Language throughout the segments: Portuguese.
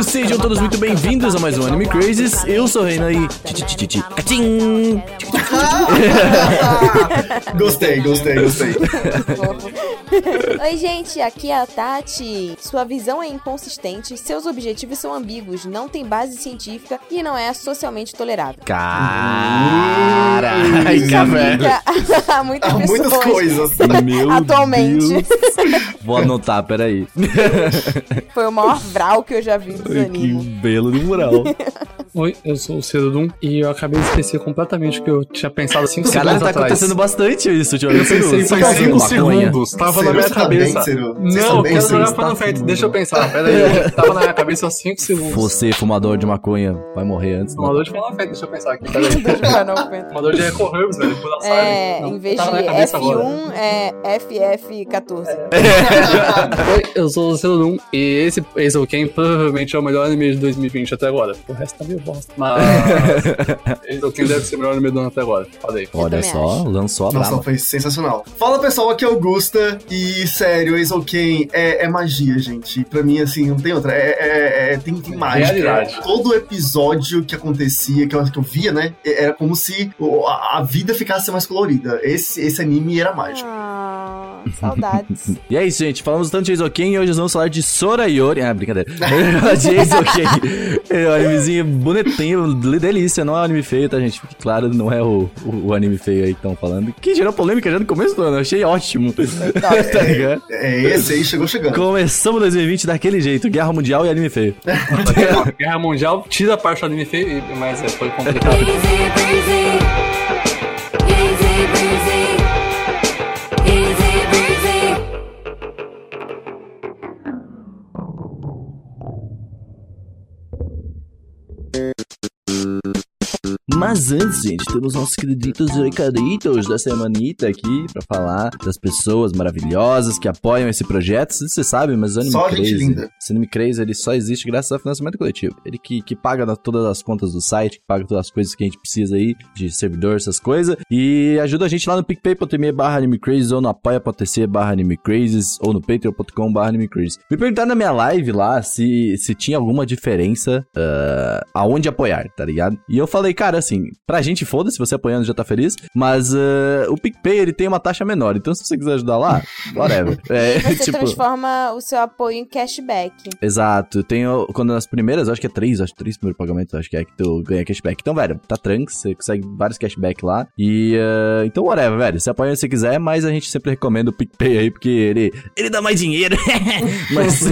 Otaku, sejam todos muito bem-vindos a mais um Anime Crazes. Eu sou o Reina e... Gostei, gostei, gostei. Oi, gente, aqui é a Tati. Sua visão é inconsistente, seus objetivos são ambíguos, não tem base científica e não é socialmente tolerável. Caraca, velho. Há muitas pessoas. muitas coisas. Meu Atualmente. Deus. Vou anotar, peraí. Foi o maior vral que eu já vi dos Que belo de mural. Oi, eu sou o Cedodum e eu acabei de esquecer completamente o que eu tinha pensado 5 Caralho, segundos tá atrás. acontecendo bastante isso, tio. Eu pensei faz 5 segundos, tava na minha cabeça. Não, eu quero jogar tá- frente, deixa eu pensar, pera aí. Tava na minha cabeça há 5 segundos. Você, fumador de maconha, vai morrer antes. né? Fumador de falar frente, deixa eu pensar aqui. Fumador de Eco-Herbs, velho, por da É, Não, em vez de tava na minha cabeça agora. F1, é FF14. Oi, eu sou o Cedodum e esse Ace Ken provavelmente é o melhor anime de 2020 até agora. O resto tá meio bosta. Mas Ace Ken deve ser o melhor anime do ano até agora. Falei. Olha só, lançou a Nossa, brava. foi sensacional. Fala pessoal, aqui é Augusta e sério, Ace Ken é, é magia, gente. Pra mim, assim, não tem outra. É, é- é- tem, tem mágica. Realidade. Todo episódio que acontecia, que eu, que eu via, né? Era como se a, a vida ficasse mais colorida. Esse, esse anime era mágico. Ah, saudades. E é isso, gente. Falamos tanto de Eizouken e hoje nós vamos falar de Sora Yori. Ah, brincadeira. de Eizouken. É um animezinho bonitinho, delícia. Não é um anime feio, tá, gente? Fique claro, não é o, o, o anime feio aí que estão falando. Que gerou polêmica já no começo do ano. Eu achei ótimo. tá ligado? É, esse aí chegou chegando. Começamos 2020 daquele jeito. Guerra Mundial e anime feio. Guerra Mundial tira a parte do anime feio, mas é, foi complicado. Mas antes, gente, temos nossos queriditos recaditos da semanita aqui pra falar das pessoas maravilhosas que apoiam esse projeto. Você sabe, mas o Anime Só Crazy, linda. esse Anime Crazy, ele só existe graças ao financiamento coletivo. Ele que, que paga todas as contas do site, que paga todas as coisas que a gente precisa aí, de servidor, essas coisas, e ajuda a gente lá no picpay.me barra animecrazes, ou no apoia.tc barra animecrazes, ou no patreon.com barra animecrazes. Me perguntaram na minha live lá se, se tinha alguma diferença ah, aonde apoiar, tá ligado? E eu falei, cara, assim, pra gente foda-se, você apoiando já tá feliz, mas ah, o PicPay, ele tem uma taxa menor, então se você quiser ajudar lá, whatever. É, Você tipo... transforma o seu apoio em cashback. Exato, tem quando nas primeiras, acho que é três, acho que três primeiros pagamentos, acho que é que tu ganha cashback. Então, velho, tá tranks, você consegue vários cashback lá. E eh, então, whatever, velho. Você apoia se você quiser, mas a gente sempre recomenda o PicPay aí, porque ele, ele dá mais dinheiro. mas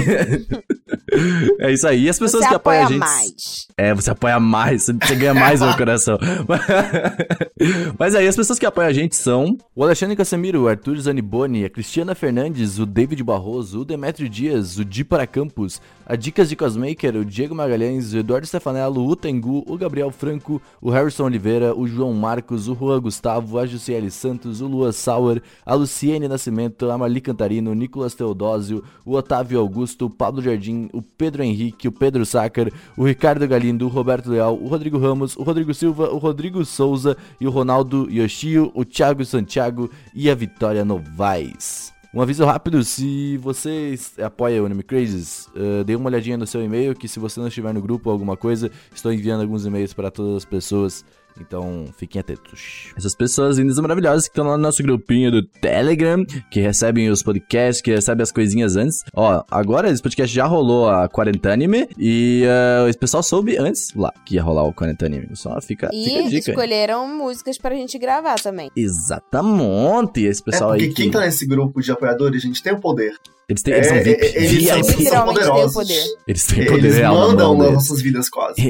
é isso aí. E as pessoas Você que apoiam apoia a gente. mais. É, você apoia mais, você- você ganha mais no coração. Mas aí, as pessoas que apoiam a gente são o Alexandre Casemiro, o Arthur Zaniboni, a Cristiana Fernandes, o David Barroso, o Demetrio Dias, o Di para Campos, a Dicas de Cosmaker, o Diego Magalhães, o Eduardo Stefanello, o Tengu, o Gabriel Franco, o Harrison Oliveira, o João Marcos, o Juan Gustavo, a Jussiele Santos, o Lua Sauer, a Luciene Nascimento, a Marli Cantarino, o Nicolas Teodósio, o Otávio Augusto, o Pablo Jardim, o Pedro Henrique, o Pedro Sácar, o Ricardo Galindo, o Roberto Leal, o Rodrigo Ramos, o Rodrigo Silva, o Rodrigo Souza e o Ronaldo Yoshio, o Thiago Santiago e a Vitória Novaes. Um aviso rápido, se você apoia o Anime Crazes, uh, dê uma olhadinha no seu e-mail, que se você não estiver no grupo ou alguma coisa, estou enviando alguns e-mails para todas as pessoas Então, fiquem atentos. Essas pessoas lindas e maravilhosas que estão lá no nosso grupinho do Telegram, que recebem os podcasts, que recebem as coisinhas antes. Ó, agora esse podcast já rolou a Quarentanime e uh, esse pessoal soube antes lá que ia rolar o Quarentanime. Só fica, E fica a dica. escolheram músicas pra gente gravar também. Exatamente. Esse É pessoal porque aí. quem que... tá nesse grupo de apoiadores, gente, tem o poder. Eles, têm, eles são É, VIP. é, eles são, VIP. são Literalmente tem o poderosos. poder. Eles têm poder Eles real na mandam nas nossas vidas quase.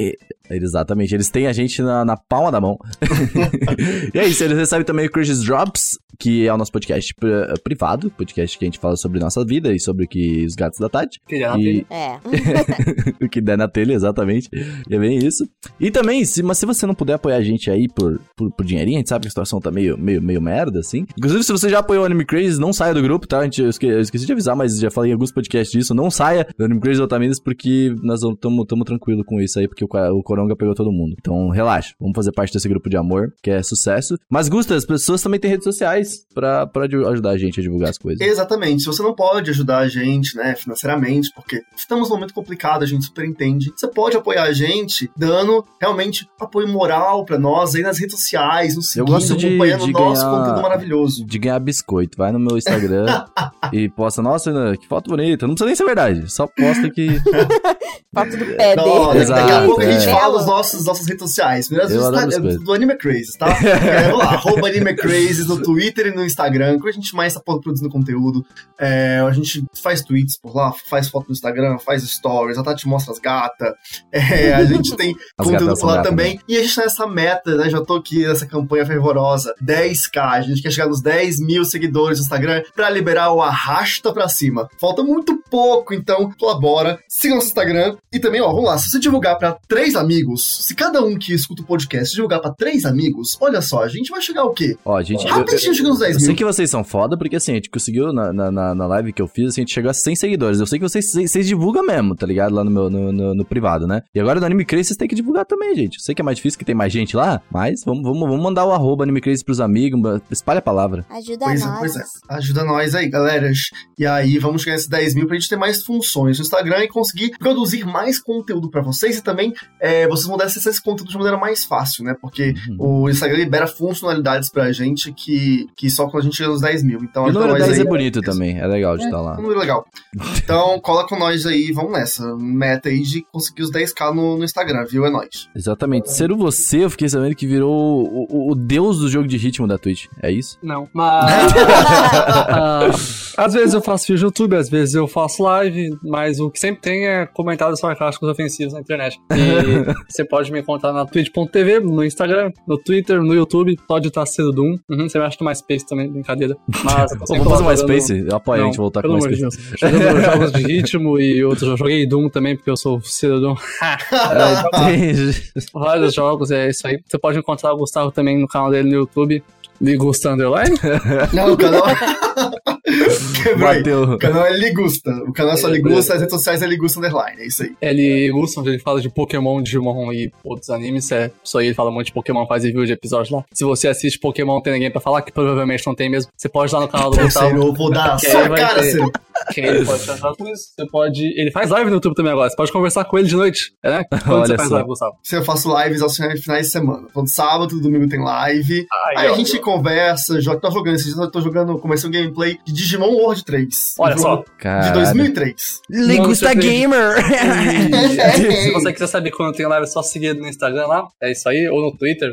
É, Exatamente, eles têm a gente na, na palma da mão. e é isso, eles recebem também o Crushes Drops, que é o nosso podcast pri- privado, podcast que a gente fala sobre nossa vida e sobre o que os gatos da Tati. Queria na E É. o que der na telha, exatamente. E é bem isso. E também, se, mas se você não puder apoiar a gente aí por, por, por dinheirinho, a gente sabe que a situação tá meio, meio, meio merda, assim. Inclusive, se você já apoiou o Anime Crazy, não saia do grupo, tá? A gente, eu, esque- eu esqueci de avisar, mas já falei em alguns podcasts disso. Não saia do Anime Crazy Otaminas, porque nós estamos tranquilo com isso aí, porque o, o Coronga pegou todo mundo. Então, relaxa. Vamos fazer parte desse grupo de amor, que é sucesso. Mas, Gusta, as pessoas também têm redes sociais pra, pra aju- ajudar a gente a divulgar as coisas. Exatamente. Se você não pode ajudar a gente, né, financeiramente, porque estamos num momento complicado, a gente super entende, você pode apoiar a gente dando realmente apoio moral pra nós aí nas redes sociais, nos Eu seguindo, gosto de- acompanhando de o nosso ganhar- conteúdo maravilhoso. de ganhar biscoito. Vai no meu Instagram e posta, nossa, Que foto bonita. Não precisa nem ser verdade. Só posta que. Foto do pé Não, dele. daqui a Exato, pouco a gente é. fala os nossos, nossas redes sociais. Primeiro, Eu do, do Anime Crazes, tá? É, vamos lá, arroba Anime Crazes no Twitter e no Instagram, que a gente mais tá produzindo conteúdo. É, a gente faz tweets por lá, faz foto no Instagram, faz stories, a Tati mostra as gatas. É, a gente tem As conteúdo por lá são gatas, também. E a gente tá nessa meta, né? Já tô aqui nessa campanha fervorosa. 10k. A gente quer chegar nos 10 mil seguidores no Instagram pra liberar o arrasta pra cima. Falta muito pouco, então colabora. Siga nosso Instagram. E também, ó, vamos lá. Se você divulgar pra três amigos, se cada um que escuta o podcast divulgar pra três amigos, olha só, a gente vai chegar ao quê? Ó, gente. eu- Rapidinho chega nos 10 Eu sei mil. que vocês são foda, porque assim, a gente conseguiu na, na, na- live que eu fiz, assim, a gente chegou a 100 seguidores. Eu sei que vocês, vocês, divulgam mesmo, tá ligado? Lá no meu no, no- no privado, né? E agora no Anime Crazy vocês têm que divulgar também, gente. Eu sei que é mais difícil que tem mais gente lá, mas vamos, vamos, vamos mandar o arroba Anime Crazy pros amigos, espalha a palavra. Ajuda Pois é, nós. pois é. Ajuda nós aí, galera. E aí, vamos chegar nesses 10 mil pra gente ter mais funções no Instagram e conseguir produzir mais conteúdo pra vocês e também é, vocês vão poder acessar esse conteúdo de maneira mais fácil, né? Porque Uhum. o Instagram libera funcionalidades pra gente que, que só quando a gente chega nos 10 mil. Então, E o número nós 10 aí. é bonito também, é legal de É, estar lá. um número legal. Então, cola com nós aí, vamos nessa. Meta aí de conseguir os 10k no, no Instagram, viu? É nóis. Exatamente. Ser você, eu fiquei sabendo que virou o, o- o deus do jogo de ritmo da Twitch. É isso? Não, mas. Ah, às vezes eu faço vídeo no YouTube, às vezes eu faço live, mas o que sempre tem é comentários sarcásticos ofensivos na internet. E você pode me encontrar na twitch.tv, no Instagram, no Twitter, no YouTube, pode estar sendo Doom. Uhum, você me acha no MySpace também, brincadeira. Mas, Pô, vamos fazer uma Space? Eu apoio a gente voltar com pelo uma amor de Space. Deus. Jogando jogos de ritmo e outros. Eu joguei Doom também, porque eu sou o Doom. Vários jogos, é isso aí. Você pode encontrar o Gustavo também no canal dele no YouTube. Ligusta Underline. Não, o canal. Bateu. O canal é Ligusta. O canal é só Ligusta, as redes sociais é Ligusta Underline. É isso aí. Ele Gusta, onde ele fala de Pokémon, Digimon e outros animes. É isso aí, ele fala muito de Pokémon, faz review de episódios lá. Se você assiste Pokémon, tem ninguém pra falar, que provavelmente não tem mesmo. Você pode ir lá no canal do Gustavo. eu vou dar a sua cara, ter- Ciro. Que ele pode te ajudar com isso. Você pode. Ele faz live no YouTube também agora. Você pode conversar com ele de noite. É, né? Quando Olha você faz só. live, Gustavo? Se eu faço lives aos finais de semana. Todo sábado, domingo tem live. Aí, Aí ó. a gente conversa, joga, tá jogando. Esses dias eu tô jogando, comecei um gameplay de Digimon World 3. Olha jogo só. De Caralho. 2003. Ligusta Não, você- Gamer! Se você quiser saber quando tem live, é só seguir no Instagram lá. É isso aí, ou no Twitter.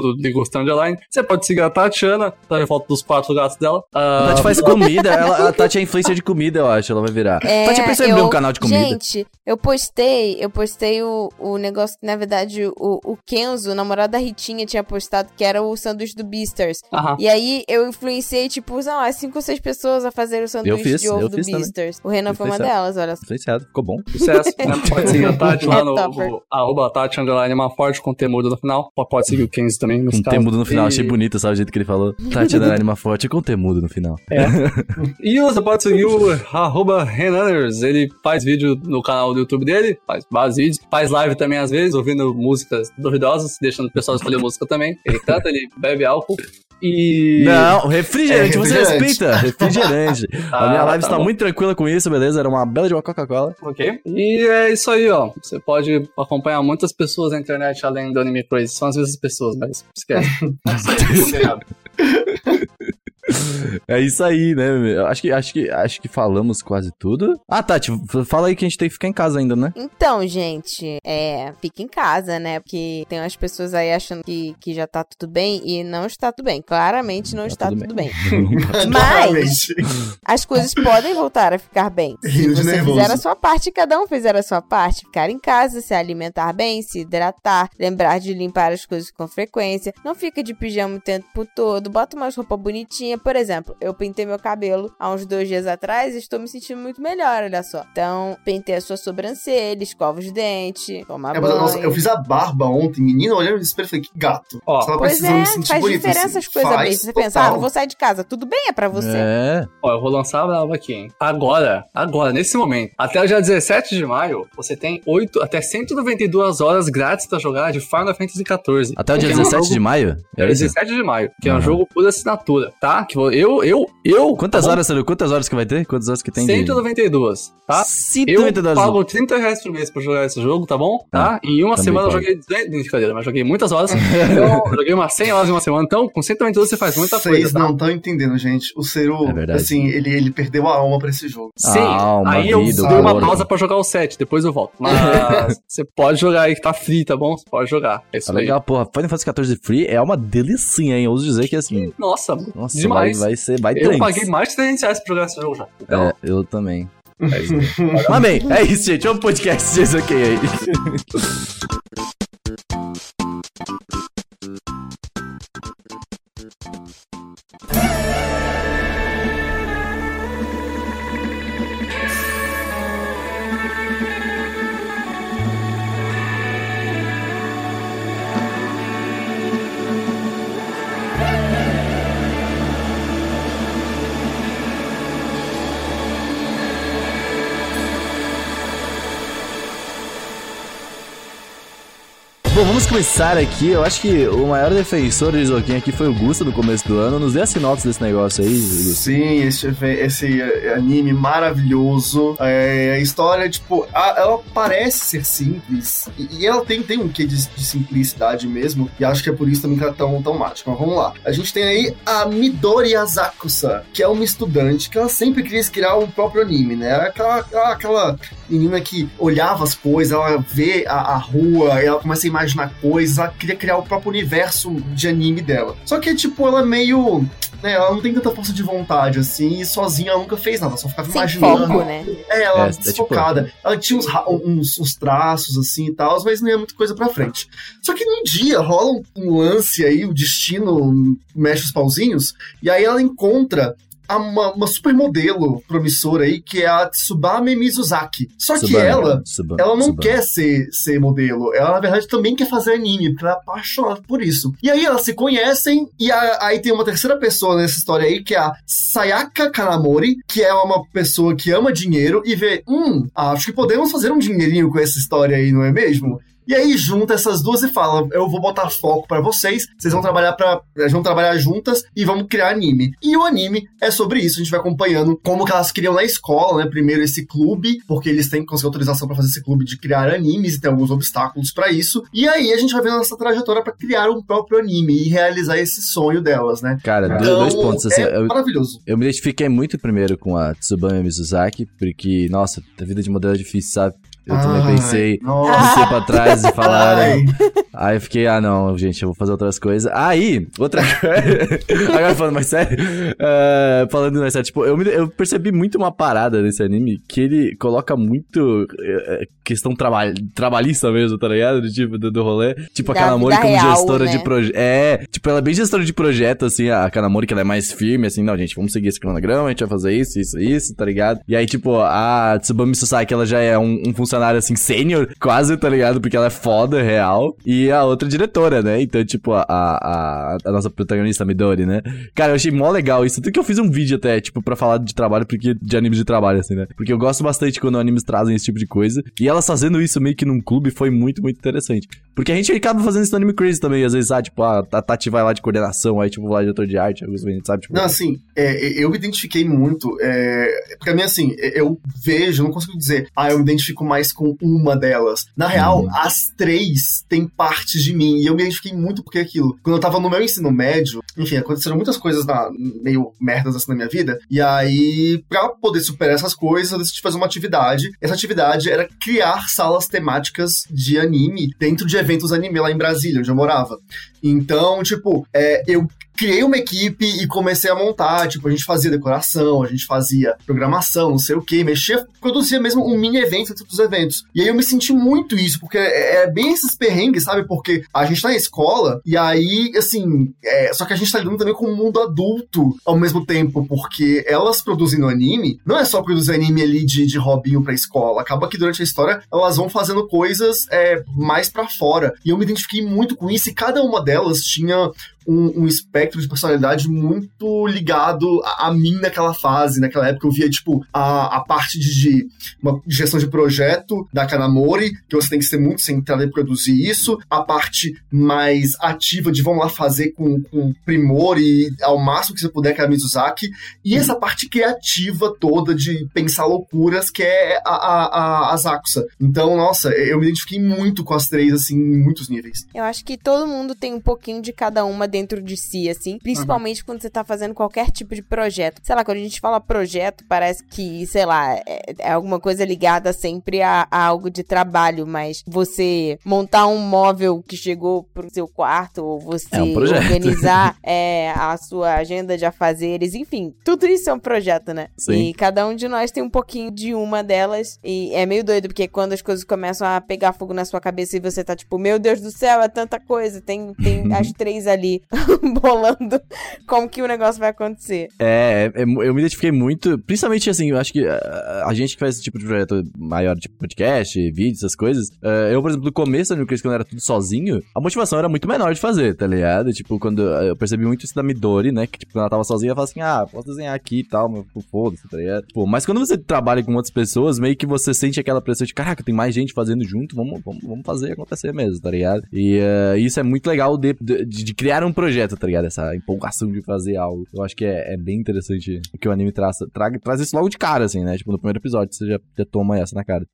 Tudo Ligostão Underline. Você pode seguir a Tatiana, tá em volta dos quatro gatos dela. A Ah, Tati faz comida, ela, a Tati é influencer de comida, eu acho, ela vai virar. É, Tati, eu pensei em abrir um canal de comida. Gente, eu postei, eu postei o, o negócio que, na verdade, o, o Kenzo, o namorado da Ritinha, tinha postado, que era o sanduíche do Beasters. Aham. E aí eu influenciei, tipo, sei lá, cinco ou seis pessoas a fazer o sanduíche fiz, de ovo do fiz também. Beasters. O Renan foi uma delas, olha só. Influenciado, ficou bom. Sucesso. né? Pode seguir a Tati lá no, É arroba Tati Underline uma forte com temudo no final. Pode- Pode seguir o Kenzo também. Com nesse caso. temudo no final, E- achei bonito, sabe o jeito que ele falou. Tati da anima forte com temudo no final. E você pode seguir o arroba Renaners. Ele faz vídeo no canal do YouTube dele, faz vários vídeos, faz live também às vezes, ouvindo músicas duvidosas, deixando o pessoal escolher música também. Ele canta, ele bebe álcool. E. Não, refrigerante, É, você refrigerante. respeita. Refrigerante. a minha Ah, live tá está bom. muito tranquila com isso, beleza? Era uma bela de uma Coca-Cola. Ok. E é isso aí, ó. Você pode acompanhar muitas pessoas na internet além do Anime Crazy. São as mesmas pessoas, mas esquece. É isso aí, né? Acho que, acho que, acho que falamos quase tudo. Ah, Tati, fala aí que a gente tem que ficar em casa ainda, né? Então, gente, é, fica em casa, né? Porque tem umas pessoas aí achando que, que já tá tudo bem e não está tudo bem. Claramente não Tá está tudo tudo bem. Mas Claramente. as coisas podem voltar a ficar bem. Se você nervoso. fizer a sua parte, cada um fizer a sua parte. Ficar em casa, se alimentar bem, se hidratar, lembrar de limpar as coisas com frequência. Não fica de pijama o tempo todo. Bota umas roupas bonitinhas. Por exemplo, eu pintei meu cabelo há uns dois dias atrás e estou me sentindo muito melhor, olha só. Então, pentei a sua sobrancelha, escova os dentes, toma É, banho. nossa, eu fiz a barba ontem, menina, olhando no espelho e falei, que gato. Ó, Pois é, faz bonito, diferença assim. as coisas Faz bem. Você pensar, ah, não vou sair de casa, tudo bem, é pra você. É. Ó, eu vou lançar a brava aqui, hein? Agora, agora, nesse momento, até o dia 17 de maio, você tem 8, até 192 horas grátis pra jogar de Final Fantasy XIV. Até o dia Que é um 17 jogo- de maio? É, É isso? 17 de maio, que é um jogo por assinatura, tá? Que eu, eu, eu... Quantas tá horas? Quantas horas que vai ter? Quantas horas que tem de... 192, tá? Eu 192 pago 30 reais por mês pra jogar esse jogo, tá bom? Tá? Em uma semana eu pago. joguei 200, brincadeira, mas joguei muitas horas. então, eu joguei umas 100 horas em uma semana. Então, com 192 você faz muita Vocês coisa, tá? não estão entendendo, gente. O Ciro, É assim, ele, ele perdeu a alma pra esse jogo. Sim, Alma, aí eu vida, dei uma pausa pra jogar o 7, depois eu volto. Mas você pode jogar aí que tá free, tá bom? Você pode jogar. É isso Tá aí. legal, porra. Final Fantasy XIV Free é uma delicinha, hein? Eu ouso dizer que assim. Nossa, Nossa, vai, demais. Vai ser. Vai eu trens. paguei mais de 300 reais pra jogar esse jogo já. Então, É, eu também. É isso aí. Mas bem, é isso, gente. Vamos pro podcast aqui aí. Bom, vamos começar aqui. Eu acho que o maior defensor de Isoquim aqui foi o Gusta no começo do ano. Nos dê a sinopse desse negócio aí, Gusta. Sim, esse, esse eh, anime maravilhoso. É, a história, tipo, a- ela parece ser simples. E, e ela tem, tem um quê de, de simplicidade mesmo. E acho que é por isso também que ela é tão, tão. Mas vamos lá. A gente tem aí a Midori Asakusa, que é uma estudante que ela sempre quis criar um próprio anime, né? Aquela, aquela, aquela menina que olhava as coisas, ela vê a, a rua, ela começa a imaginar coisas, ela queria criar o próprio universo de anime dela. Só que, tipo, ela é meio. Né, ela não tem tanta força de vontade, assim, e sozinha ela nunca fez nada, ela só ficava Sem imaginando. foco, né? É, ela É, é, é tipo- desfocada. Ela tinha uns, uns, uns traços, assim, e tal, mas não ia muita coisa pra frente. Só que num dia rola um, um lance aí, o destino mexe os pauzinhos, e aí ela encontra uma, uma supermodelo promissora aí, que é a Tsubame Mizuzaki. Só que Tsubame, ela... Tsubame, Ela não Tsubame. quer ser, ser modelo, ela na verdade também quer fazer anime, porque ela é apaixonada por isso. E aí elas se conhecem, e a- aí tem uma terceira pessoa nessa história aí, que é a Sayaka Kanamori, que é uma pessoa que ama dinheiro e vê, hum, acho que podemos fazer um dinheirinho com essa história aí, não é mesmo? E aí junta essas duas e fala: Eu vou botar foco pra vocês, vocês vão trabalhar para, vão trabalhar juntas e vamos criar anime. E o anime é sobre isso, a gente vai acompanhando como que elas criam na escola, né? Primeiro esse clube, porque eles têm que conseguir autorização pra fazer esse clube de criar animes e tem alguns obstáculos pra isso. E aí a gente vai vendo essa trajetória pra criar um próprio anime e realizar esse sonho delas, né? Cara, Então, dois pontos assim. é eu, maravilhoso. eu me identifiquei muito primeiro com a Tsubame Mizuzaki, porque, nossa, a vida de modelo é difícil, sabe? Eu também Ai, pensei Nossa. um tempo atrás e falaram. Ai. Aí eu fiquei, ah não, gente, eu vou fazer outras coisas. Aí, outra coisa. Agora falando mais sério. eh, falando mais sério, tipo, eu, me- eu percebi muito uma parada nesse anime que ele coloca muito eh, questão traba trabalhista mesmo, tá ligado? Do tipo, do, do rolê. Tipo, a Da Kanamori vida como real, gestora né? de projeto. É, tipo, ela é bem gestora de projeto, assim, a Kanamori, que ela é mais firme, assim, não, gente, vamos seguir esse cronograma, a gente vai fazer isso, isso, isso, tá ligado? E aí, tipo, a Tsubame Susaki, ela já é um, um funcionário, assim, sênior, quase, tá ligado? Porque ela é foda, real. E a outra diretora, né? Então, tipo, a, a, a nossa protagonista, a Midori, né? Cara, eu achei mó legal isso. Tanto que eu fiz um vídeo até, tipo, pra falar de trabalho, porque de animes de trabalho, assim, né? Porque eu gosto bastante quando animes trazem esse tipo de coisa. E elas fazendo isso meio que num clube foi muito, muito interessante. Porque a gente acaba fazendo isso no Anime Crazy também, às vezes, ah, tipo, a a Tati vai lá de coordenação, aí, tipo, lá de diretor de arte, alguns sabe? Tipo, Não, assim, é, eu me identifiquei muito. É, pra mim, assim, é, eu vejo, não consigo dizer, ah, eu me identifico mais com uma delas. Na real, Uhum. as três têm partes de mim. E eu me identifiquei muito porque aquilo. Quando eu tava no meu ensino médio, enfim, aconteceram muitas coisas na, meio merdas assim na minha vida. E aí, pra poder superar essas coisas, eu decidi fazer uma atividade. Essa atividade era criar salas temáticas de anime dentro de eventos anime lá em Brasília, onde eu morava. Então, tipo, é, eu criei uma equipe e comecei a montar. Tipo, a gente fazia decoração, a gente fazia programação, não sei o que, mexia, produzia mesmo um mini evento dentro dos eventos. E aí eu me senti muito isso, porque é, é bem esses perrengues, sabe? Porque a gente tá na escola e aí, assim, é, só que a gente tá lidando também com o mundo adulto ao mesmo tempo, porque elas produzindo anime, não é só produzir anime ali de, de hobbyinho pra escola, acaba que durante a história elas vão fazendo coisas é, mais pra fora. E eu me identifiquei muito com isso e cada uma delas tinha um, um espectro de personalidade muito ligado a, a mim naquela fase. Naquela época eu via, tipo, a, a parte de, de uma gestão de projeto da Kanamori, que você tem que ser muito centrado em produzir isso. A parte mais ativa de vamos lá fazer com, com primor e ao máximo que você puder, que é a Mizuzaki. E essa parte criativa toda de pensar loucuras, que é a, a, a, Zakusa. Então, nossa, eu me identifiquei muito com as três, assim, em muitos níveis. Eu acho que todo mundo tem um pouquinho de cada uma dentro de si, assim. Principalmente quando você tá fazendo qualquer tipo de projeto. Sei lá, quando a gente fala projeto, parece que, sei lá, é, é alguma coisa ligada sempre a, a algo de trabalho, mas você montar um móvel que chegou pro seu quarto, ou você É um organizar é, a sua agenda de afazeres, enfim, tudo isso é um projeto, né? Sim. E cada um de nós tem um pouquinho de uma delas. E é meio doido, porque quando as coisas começam a pegar fogo na sua cabeça e você tá tipo, meu Deus do céu, é tanta coisa. Tem, tem as três ali bolando como que o negócio vai acontecer. É, é, eu me identifiquei muito, principalmente assim, eu acho que a, a gente que faz esse tipo de projeto maior, tipo podcast, vídeos, essas coisas, eh, eu, por exemplo, no começo da New quando era tudo sozinho, a motivação era muito menor de fazer, tá ligado? Tipo, quando eh, eu percebi muito isso da Midori, né, que tipo, quando ela tava sozinha, ela falava assim, ah, posso desenhar aqui e tal, mas foda-se, tá ligado? Pô, mas quando você trabalha com outras pessoas, meio que você sente aquela pressão de, caraca, tem mais gente fazendo junto, vamos, vamos, vamos fazer acontecer mesmo, tá ligado? E eh, isso é muito legal de, de, de criar um projeto, tá ligado? Essa empolgação de fazer algo. Eu acho que é, é bem interessante o que o anime traz, traga, traz isso logo de cara, assim, né? Tipo, no primeiro episódio você já, já toma essa na cara.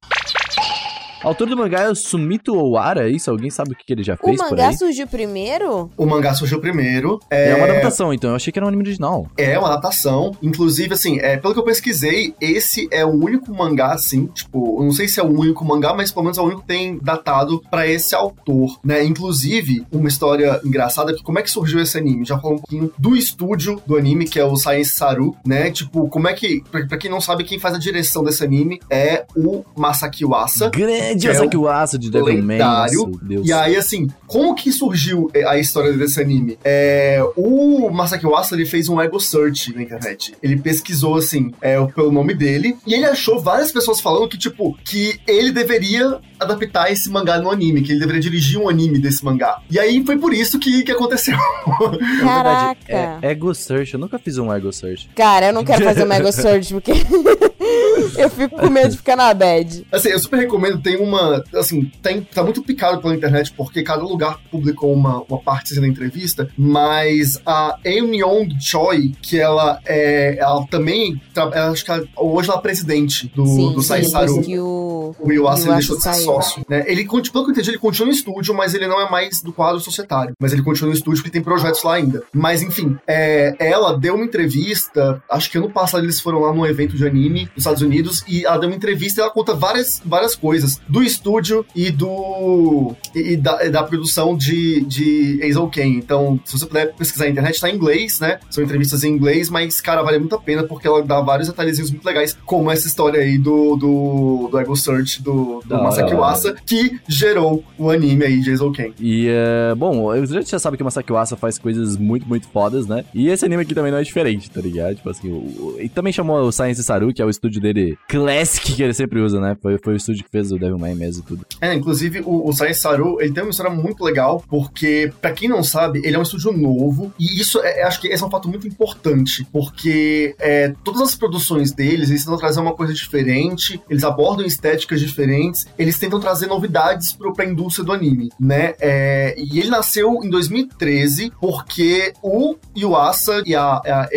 O autor do mangá é o Sumito Owara, é isso? Alguém sabe o que, que ele já O fez por mangá aí? surgiu primeiro? O mangá surgiu primeiro. É... uma adaptação, então. Eu achei que era um anime original. É uma adaptação. Inclusive, assim, é, pelo que eu pesquisei, esse é o único mangá, assim, tipo, eu não sei se é o único mangá, mas pelo menos é o único que tem datado pra esse autor, né? Inclusive, uma história engraçada é que como é que surgiu esse anime? Já falou um pouquinho do estúdio do anime, que é o Science Saru, né? Tipo, como é que, pra, pra quem não sabe, quem faz a direção desse anime é o Masaki Uasa. Grande é Uasa de Devilman. lendário. Nossa, Deus. E aí, assim, como que surgiu a história desse anime? É, o Masaki Uasa, ele fez um ego search na internet. Ele pesquisou, assim, é, pelo nome dele, e ele achou várias pessoas falando que, tipo, que ele deveria adaptar esse mangá no anime, que ele deveria dirigir um anime desse mangá. E aí foi por isso que, que aconteceu. Caraca. É, Ego Search. Eu nunca fiz um Ego Search. Cara, eu não quero fazer um Ego Search porque eu fico com medo de ficar na bad. Assim, eu super recomendo, tem uma. Assim, tem, tá muito picado pela internet, porque cada lugar publicou uma, uma parte da entrevista, mas a Eun Young Choi, que ela é. Ela também. ela, acho que ela- hoje ela é presidente do, sim, do depois que o... O Yuasa ele deixou de ser sócio. Né? Ele, pelo que eu entendi, ele continua no estúdio, mas ele não é mais do quadro societário. Mas ele continua no estúdio porque tem projetos lá ainda. Mas enfim, é, ela deu uma entrevista, acho que ano passado eles foram lá num evento de anime nos Estados Unidos, e ela deu uma entrevista e ela conta várias, várias coisas do estúdio e do. e, e da, da produção de, de Hazel Kane. Então, se você puder pesquisar na internet, tá em inglês, né? São entrevistas em inglês, mas, cara, vale muito a pena porque ela dá vários detalhezinhos muito legais, como essa história aí do, do, do Ego Search do, do hora. Masaki Uasa, que gerou o anime aí de Hazel Kane. E, é, bom, a gente já sabe que o Masaki Uasa faz coisas muito, muito fodas, né? E esse anime aqui também não é diferente, tá ligado? Tipo assim, o, o- e também chamou o Science Saru, que é o estúdio dele classic que ele sempre usa, né? Foi, foi o estúdio que fez o Devilman mesmo e tudo. É, inclusive o, o Science Saru, ele tem uma história muito legal, porque, pra quem não sabe, ele é um estúdio novo, e isso, é, é- acho que esse é um fato muito importante, porque é, todas as produções deles, eles tentam trazer uma coisa diferente, eles abordam estéticas diferentes, eles tentam trazer novidades pro, pra indústria do anime, né? É, e ele nasceu em 2013 porque o Yuasa e a, a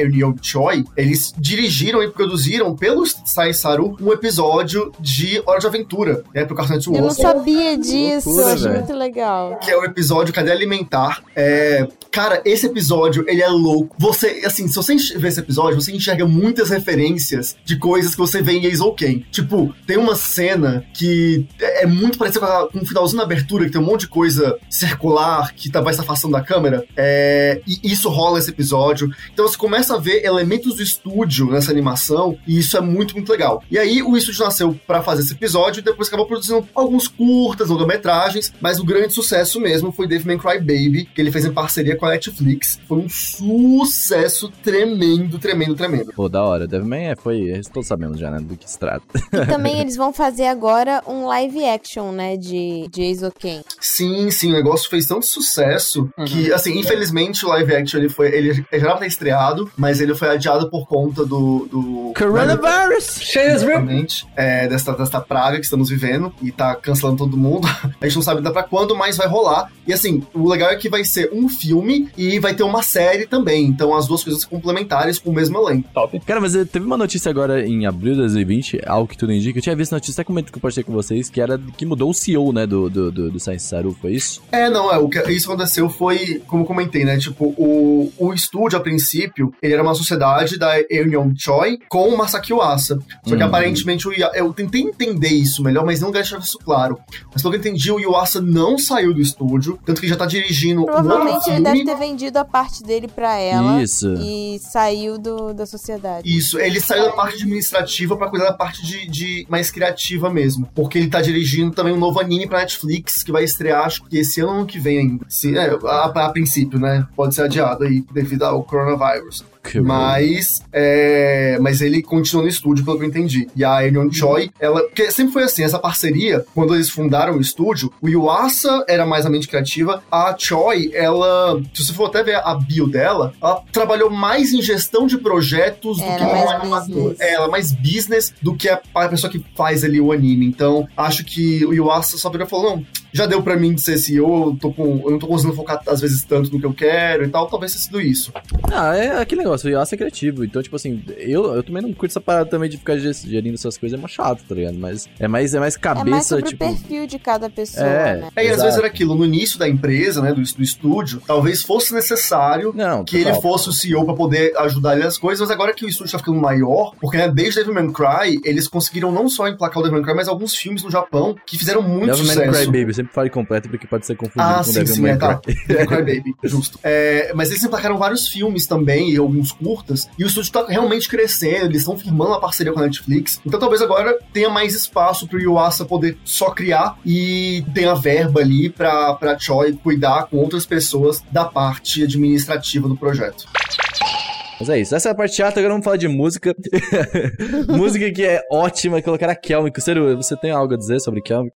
Choi, eles dirigiram e produziram pelo Sai Saru um episódio de Hora de Aventura, né? Pro Cartoon Eu não Network. sabia disso, loucura, eu achei velho. muito legal. que é o episódio Cadê Alimentar. É, cara, esse episódio, ele é louco. Você, assim, se você vê esse episódio, você enxerga muitas referências de coisas que você vê em Ace Ken. Tipo, tem uma cena que é é muito parecida com, a- com um finalzinho na abertura, que tem um monte de coisa circular que tá, vai se afastando da câmera. É, e isso rola nesse episódio. Então você começa a ver elementos do estúdio nessa animação, e isso é muito, muito legal. E aí o estúdio nasceu pra fazer esse episódio e depois acabou produzindo alguns curtas, longa-metragens, mas o grande sucesso mesmo foi Devilman Cry Baby, que ele fez em parceria com a Netflix. Foi um sucesso tremendo, tremendo, tremendo. Pô, da hora. Devilman é, foi. Todos sabemos já, né? Do que se trata. E também eles vão fazer agora um live action, né, de, de Eizouken. Sim, sim, o negócio fez tanto sucesso que, assim, infelizmente o live action ele foi. Ele já era pra ter estreado, mas ele foi adiado por conta do. do Coronavirus! Cheias, viu? Exatamente. É, dessa, dessa praga que estamos vivendo e tá cancelando todo mundo. A gente não sabe ainda pra quando, mas vai rolar. E assim, o legal é que vai ser um filme e vai ter uma série também. Então as duas coisas complementares com o mesmo elenco. Top. Cara, mas teve uma notícia agora em abril de 2020, algo que tudo indica. Eu tinha visto notícia, até comento que eu postei com vocês, que era que mudou o CEO, né, do, do, do, do Science Saru, foi isso? É, não, é, o que isso aconteceu foi, como eu comentei, né? Tipo, o, o estúdio, a princípio, ele era uma sociedade da Eunion Choi com o Masaki Uasa. Só que Uhum. aparentemente o Ia- eu tentei entender isso melhor, mas não deixava isso claro. Mas pelo que eu entendi, o Yuasa não saiu do estúdio, tanto que já tá dirigindo um Provavelmente ele deve ter vendido a parte dele pra ela Isso. e saiu do, da sociedade. Isso, ele saiu da parte administrativa pra cuidar da parte de, de mais criativa mesmo. Porque ele tá dirigindo também um novo anime pra Netflix, que vai estrear, acho que esse ano ou ano que vem ainda. Se, é, a, a princípio, né? Pode ser adiado aí devido ao coronavírus. Mas, é, mas ele continua no estúdio, pelo que eu entendi. E a Elion Choi, ela. Porque sempre foi assim, essa parceria, quando eles fundaram o estúdio, o Yuasa era mais a mente criativa, a Choi, ela. Se você for até ver a bio dela, ela trabalhou mais em gestão de projetos do Era que mais um animador. business. É, ela é mais business do que a, a pessoa que faz ali o anime. Então, acho que o Yuasa só virou e falou: não, já deu pra mim de ser CEO, eu, tô com, eu não tô conseguindo focar às vezes tanto no que eu quero e tal, talvez tenha sido isso. Ah, é aquele negócio, o Yasa é criativo. Então, tipo assim, eu, eu também não curto essa parada também de ficar ge- gerindo essas coisas, é mais chato, tá ligado? Mas é mais, é mais É mais cabeça, sobre tipo. o perfil de cada pessoa, É. né? É, e às vezes era aquilo, no início da empresa, né, do, do estúdio, talvez fosse necessário Não, que ele fosse o CEO pra poder ajudar ele nas coisas, mas agora que o estúdio tá ficando maior, porque né, desde Devilman Cry, eles conseguiram não só emplacar o Devilman Cry, mas alguns filmes no Japão que fizeram muito Devilman sucesso. Cry Baby, sempre falo completo porque pode ser confundido Ah, com sim, sim, Devilman é, tá. Devil Cry Baby, justo. É, mas eles emplacaram vários filmes também, e alguns curtas, e o estúdio tá realmente crescendo, eles estão firmando a parceria com a Netflix, então talvez agora tenha mais espaço pro Yuasa poder só criar e tenha verba ali pra, pra Choi cuidar com outras pessoas da parte administrativa do projeto. Mas é isso, essa é a parte chata, agora vamos falar de música. música que é ótima, colocar a Kelmico. Sério, você tem algo a dizer sobre Kelmico?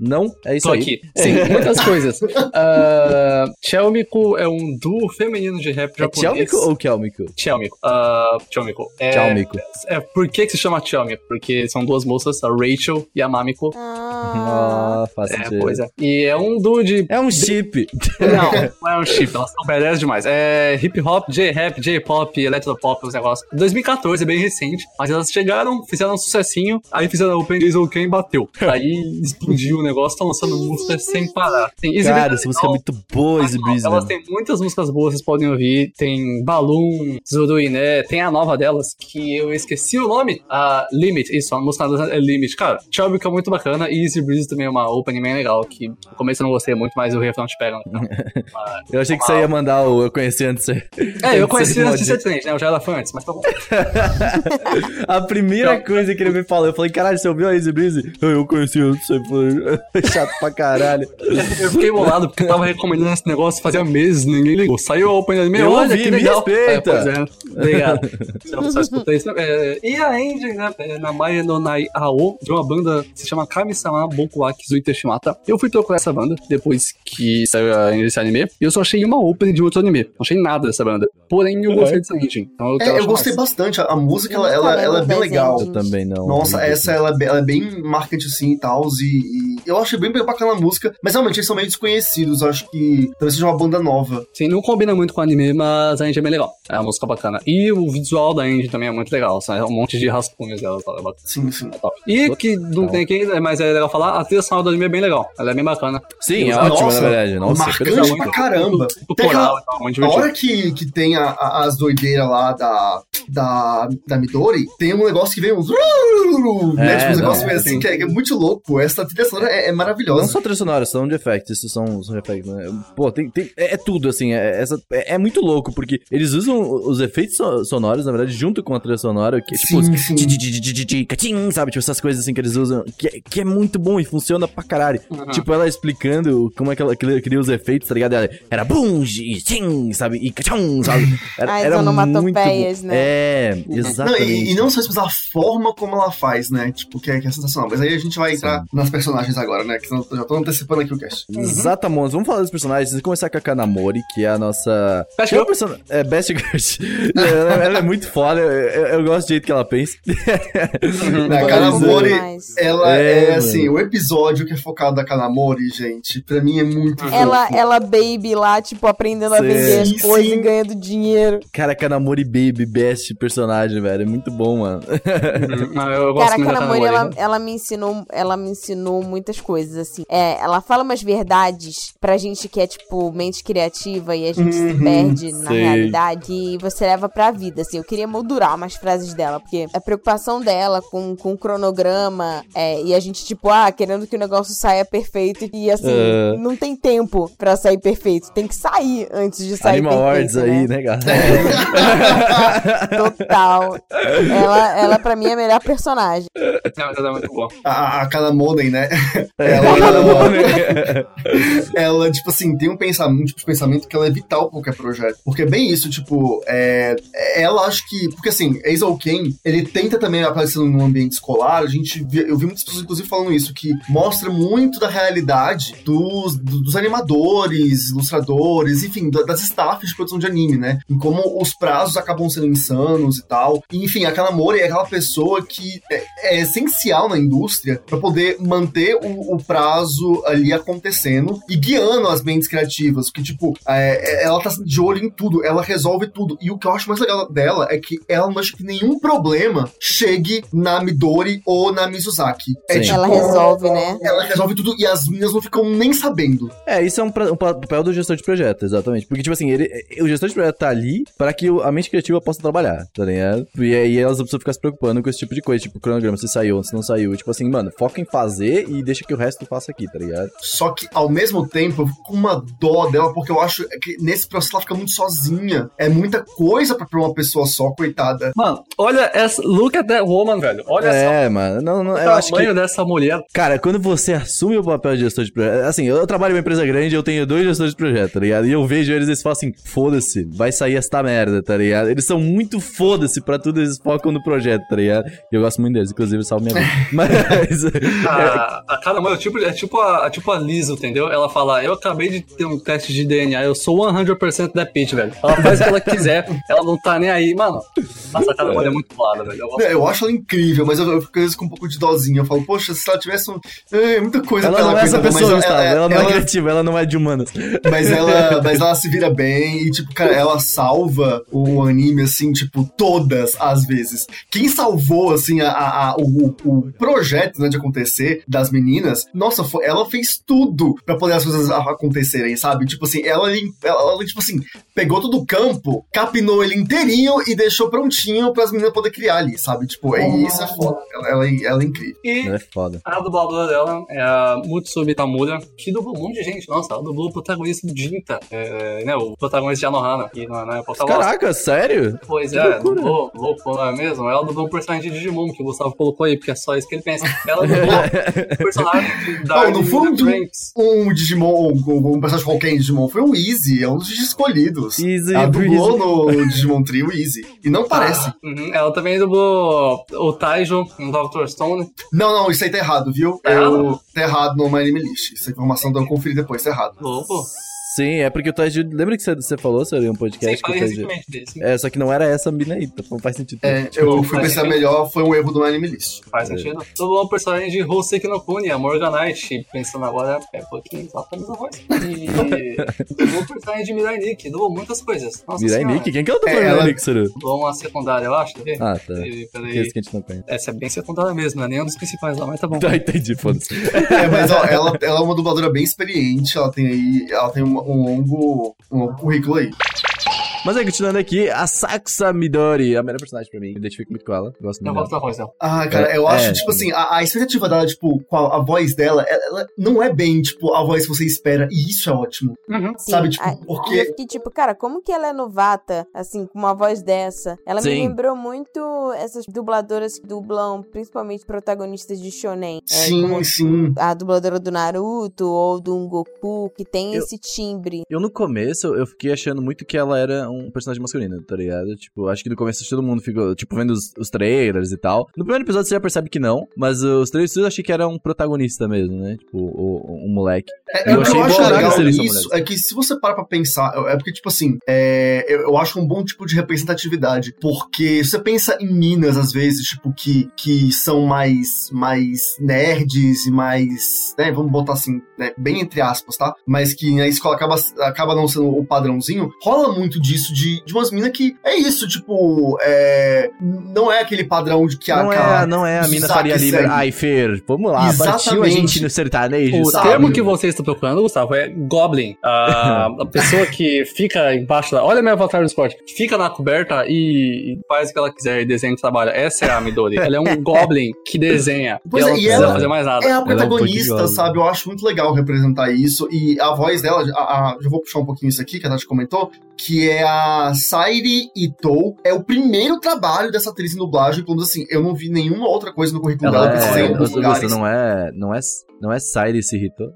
Não? É isso Tô aí. aqui. Sim, muitas coisas. Uh, Chelmico é um duo feminino de rap É japonês. Kelmico ou Kelmico? Chelmico. Uh, Chelmico. É, Kelmico. É, por que, que se chama Chelmico? Porque são duas moças, a Rachel e a Mamiko. Ah, Ah, faz É, sentido. pois é. E é um duo de. É um chip. Não, não é um chip, elas são badass demais. É hip hop, J-rap, J-pop, electropop, os negócios. 2014, é bem recente, mas elas chegaram, fizeram um sucessinho, aí fizeram o Open Days OK e bateu. Aí explodiu o negócio, estão lançando músicas sem parar. Tem Easy Cara, essa música é muito boa, Easy Breezy. Elas mano. têm muitas músicas boas, vocês podem ouvir. Tem Balloon, Zuruiné, tem a nova delas, que eu esqueci o nome. A Limit, isso, a música é Limit. Cara, Chubby é muito bacana e Easy Breeze também é uma opening bem legal, que no começo eu não gostei muito, mas o refrão te pega. Então, Mas- Eu achei que você ia mandar o Eu Conheci Antes. É, eu conheci antes de Ser trend, né? Eu já era fã antes, mas tá bom. A primeira coisa que ele me falou, eu falei, caralho, você ouviu a Easy Breezy? Eu, eu conheci antes. de Ser- Chato pra caralho. Eu fiquei bolado porque eu tava recomendando esse negócio fazia meses, ninguém ligou. Saiu a opening anime, Eu olha ouvi, que me legal. respeita. É, pois é, obrigado. Se eu só escutei isso. É, e a ending, né, é na Maya no Nai Ao, de uma banda que se chama Kami-sama chama Bokuwaki Zuita Shimata. Eu fui procurar essa banda depois que saiu a- esse anime, e eu só achei uma opening de outro anime. Não achei nada dessa banda. Porém, eu gostei dessa engine. Então eu, É, eu gostei mais. bastante. A, a música, ela, ela, ela é bem legal. Eu também não. Nossa, essa ela é, bem, ela é bem marcante assim e tal. E, e eu achei bem, bacana a música. Mas realmente eles são meio desconhecidos. Eu acho que talvez seja uma banda nova. Sim, não combina muito com o anime, mas a engine é bem legal. É uma música bacana. E o visual da engine também é muito legal. sabe? É um monte de rascunhos dela. tá? É. Sim, sim. É top. E que não tem aqui, mas é legal falar, a trilha sonora do anime é bem legal. Ela é bem bacana. Sim, é Nossa, ótima, na verdade. Nossa, marcante perfeito. pra caramba. O Tem coral aquela- tal, muito A hora que, que tem a- a- as doideiras lá da, da, da Midori, tem um negócio que vem uns. né? É, Tipo, um negócio meio sim. assim que é, que é muito louco. Essa trilha sonora é, é maravilhosa. Não só trilha sonora, são de effects, isso são, são effects, né? Pô, tem, tem, é, é tudo, assim, é, essa, é, é muito louco, porque eles usam os efeitos so- sonoros, na verdade, junto com a trilha sonora, que é tipo, Sim, os sim. sabe? Tipo, essas coisas assim que eles usam, que, é- que é muito bom e funciona pra caralho. Uhum. Tipo, ela explicando como é que ela cria cria os efeitos, tá ligado? Ela, era bum, e tchim, sabe? E cachum, sabe? Era, As era muito bom. onomatopeias, né? É, Não, exatamente. e, e não só isso, mas a forma como ela faz, né? Tipo, que é, que é sensacional. Mas aí a gente vai entrar nas personagens agora, né? Que senão eu já tô antecipando aqui o cast. Exatamente. Vamos falar dos personagens. Vamos começar com a Kanamori, que é a nossa. Best que é uma Girl. person... É, Best Girl. ela, ela é muito foda. Eu, eu- gosto do jeito que ela pensa. Na Mas, Kanamori, Mas- ela É, é, assim, o episódio que é focado na Kanamori, gente, pra mim é muito Ela, fofo. ela baby lá, tipo, aprendendo a vender as Sim, coisas sim. e ganhando dinheiro. Cara, Kanamori Baby, best personagem, velho. É muito bom, mano. Uhum. Mas eu gosto Cara, a muito da Kanamori, ela, ela me ensinou, ela me ensinou muitas coisas, assim. É, ela fala umas verdades pra gente que é, tipo, mente criativa e a gente se Uhum, perde na sei. realidade e você leva pra vida, assim. Eu queria moldurar umas frases dela, porque a preocupação dela com, com o cronograma é, e a gente, tipo, ah, querendo que o negócio saia perfeito e, assim, É. não tem tempo pra sair perfeito. Tem que sair antes de sair Animal perfeito, Awards né? aí, né, galera? Total. ela, ela, pra mim, é a melhor personagem. Ela é muito boa. A, a Kanamonen, né? É, Ela, ela, tipo assim, tem um pensamento, tipo pensamento que ela é vital pra qualquer projeto. Porque é bem isso, tipo, é, ela acho que. Porque assim, Azel Ken, ele tenta também aparecer num ambiente escolar. A gente eu vi muitas pessoas, inclusive, falando isso, que mostra muito da realidade dos, do- dos animadores, ilustradores, enfim, da- das staffs de produção de anime, né? Em como os prazos acabam sendo insanos e tal. E, enfim, aquela Mori é aquela pessoa que é, é essencial na indústria pra poder manter o, o prazo ali acontecendo e guiando as mentes criativas. Que, tipo, é, é- ela tá de olho em tudo, ela resolve tudo. E o que eu acho mais legal dela é que ela não deixa que nenhum problema chegue na Midori ou na Mizuzaki. É tipo, Ela resolve, né? ela resolve tudo e as meninas não ficam nem sabendo. É, isso é um, pra- um pa- papel do gestor de projeto, exatamente. Porque, tipo assim, ele, o gestor de projeto tá ali pra que o- a mente criativa possa trabalhar, tá ligado? E aí elas não precisam ficar se preocupando com esse tipo de coisa, tipo, cronograma, se saiu, se não saiu. Tipo assim, mano, foca em fazer e deixa que o resto faça aqui, tá ligado? Só que, ao mesmo tempo, eu fico com uma dó dela, porque eu acho que nesse processo ela fica muito sozinha. É muita coisa pra, pra uma pessoa só, coitada. Mano, olha essa. Look at that woman, velho. Olha só. É, mano, não, não, O eu acho que... tamanho dessa mulher. Cara, quando você assume o papel de gestor de projeto. Assim, eu trabalho em uma empresa grande, eu tenho dois gestores de projeto, tá ligado? E eu vejo eles, eles falam assim: foda-se, vai sair esta merda, tá ligado? Eles são muito foda-se pra tudo, eles focam no projeto, tá ligado? E eu gosto muito deles, inclusive, salve minha vida. Mas. A, a cara, mano, é tipo, é tipo a, é tipo a Liz, entendeu? Ela fala: Eu acabei de ter um teste de DNA, eu sou 100% da Peach, velho. Ela faz o que ela quiser, ela não tá nem aí. Mano, essa cara é muito foda, velho. Eu. É, Eu acho ela incrível, mas eu, eu fico às vezes com um pouco de dozinha. Eu falo, poxa, se ela tivesse um. É, muita coisa Ela pra não é essa pessoa, Gustavo. Ela, ela- não é ela- criativa, ela não é de humanas. Mas ela, mas ela se vira bem e, tipo, cara, ela salva o anime, assim, tipo, todas as vezes. Quem salvou, assim, a, a- a- o, o projeto, né, de acontecer das meninas, nossa, foi- ela fez tudo pra poder as coisas acontecerem, sabe? Tipo assim, ela, ela, ela, tipo assim, pegou todo o campo, capinou ele inteirinho e deixou prontinho pras meninas poder criar ali, sabe? Tipo, é, isso é foda. Ela, ela, é- ela é incrível. E Ela é foda. a dubladora dela é a Mutsubi Tamura, que dublou um monte de gente. Nossa, ela dublou o protagonista do Jinta, é, né? O protagonista de Anohana, que não, não é protagonista. Caraca, sério? Pois Que é, loucura. dublou, louco, não é mesmo? Ela dublou um personagem de Digimon que o Gustavo colocou aí, porque é só isso que ele pensa. Ela dublou Não, não foi um-. Um Digimon, um, um personagem qualquer em Digimon, foi o Easy, é um dos escolhidos. Easy Ela dublou breezy. no Digimon Trio Easy. E não parece. Uhum, Ela também dublou o Taijo no Dr. Stone. Não, não, isso aí tá errado, viu? Tá Eu, tá errado no My Anime List. Essa informação eu conferi depois, tá errado. Lobo. Sim, é porque o Taiji. Lembra que você, você falou sobre um Sim, podcast que o falei recentemente sim. É, só que não era essa mina aí, então não faz sentido. É, Tipo, eu fui pensar sentido. melhor, foi um erro do Anime List. Faz sentido. Dublou o personagem de Hoseki no Kuni, a Morganite. Pensando agora, é um pouquinho só pra mesma voz. E o personagem de Mirai Nikki. Dublou muitas coisas. Nossa Mirai senhora. Nick? Quem que é o do É, Mirai Nick, Saru? Dublou uma secundária, eu acho. Ver? Ah, tá. É peraí. esse que a gente não conhece. Essa é bem secundária mesmo, não é nem um dos principais lá, mas tá bom. Tá, entendi, foda-se. É, mas ó, ela, ela é uma dubladora bem experiente, ela tem aí, ela tem um, um longo, um longo currículo aí. Mas aí, continuando aqui, a Saksa Midori, a melhor personagem pra mim. Me identifico muito com ela. Gosto Eu muito gosto dela. da voz dela. Ah, cara, É, eu acho, é. tipo assim, a, a expectativa dela, tipo, com a, a voz dela, ela, ela não é bem, tipo, a voz que você espera, e isso é ótimo. Sim, Sabe, tipo, a- porque- E eu fiquei tipo, cara, como que ela é novata, assim, com uma voz dessa? Ela Sim. me lembrou muito essas dubladoras que dublam, principalmente protagonistas de shonen. É, sim, sim. a dubladora do Naruto ou do Goku, que tem Eu- esse timbre. Eu no começo, eu fiquei achando muito que ela era um personagem masculino, tá ligado? Tipo, acho que no começo todo mundo ficou, tipo, vendo os, os trailers e tal. No primeiro episódio você já percebe que não, mas os trailers eu achei que era um protagonista mesmo, né? Tipo, o- um moleque. É, Eu o que achei eu acho legal são é que se você para pra pensar, é porque, tipo assim, é, eu, eu acho um bom tipo de representatividade, porque você pensa em minas, às vezes, tipo, que, que são mais, mais nerds e mais, né, vamos botar assim, né, bem entre aspas, tá? Mas que na escola acaba, acaba não sendo o padrãozinho, rola muito disso de, de umas minas que é isso, tipo, é, não é aquele padrão de que a Não cara- é, não é a mina Faria segue. Ai, Fer, vamos lá, partiu a Exatamente. gente no sertanejo. O sabe? termo que você está procurando, Gustavo, é Goblin. A, a pessoa que fica embaixo da. Olha meu avatar no esporte. Fica na coberta e, e faz o que ela quiser e desenha e trabalha. Essa é a Midori. ela é um Goblin que desenha. Pois e é, ela não e precisa ela- fazer mais nada. É a Ela é um protagonista, sabe? Eu acho muito legal representar isso. E a voz dela, a, a- já vou puxar um pouquinho isso aqui, que a Tati comentou, que é a Sairi Ito. É o primeiro trabalho dessa atriz em dublagem. Pelo menos assim, eu não vi nenhuma outra coisa no currículo Ela dela é, em alguns Augusto, lugares. não é, não é, não é Sairi se irritou.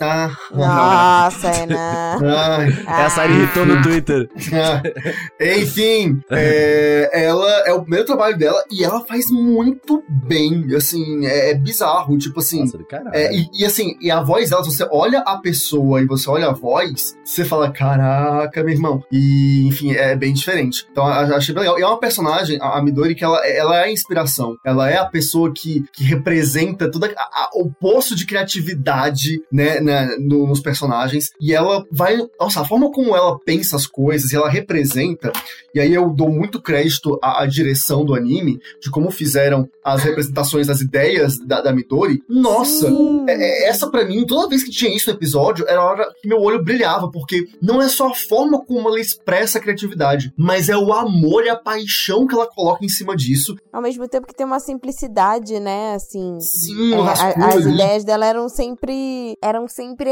Ah, Nossa, Renan. ai, É a Sairi irritou no Twitter. ah. Enfim, é, ela é o primeiro trabalho dela e ela faz muito bem. Assim, é, é bizarro. Tipo assim, Nossa, do caralho. É, e, e assim, e a voz dela, se você olha a pessoa e você olha a voz, você fala, caraca, meu irmão. E, enfim, é bem diferente. Então, achei bem legal. E é uma personagem, a Midori, que ela, ela é a inspiração. Ela é a pessoa que, que representa todo o poço de criatividade, né, né, no- nos personagens. E ela vai... Nossa, a forma como ela pensa as coisas e ela representa... E aí eu dou muito crédito à, à direção do anime, de como fizeram as representações das ideias da, da Midori. Nossa! É, é, essa pra mim, toda vez que tinha isso no episódio, era a hora que meu olho brilhava, porque não é só a forma como ela expressa a criatividade, mas é o amor e a paixão que ela coloca em cima disso. Ao mesmo tempo que tem uma simplicidade, né? Assim. Sim, É, o a- rascunho as ideias dela eram sempre eram sempre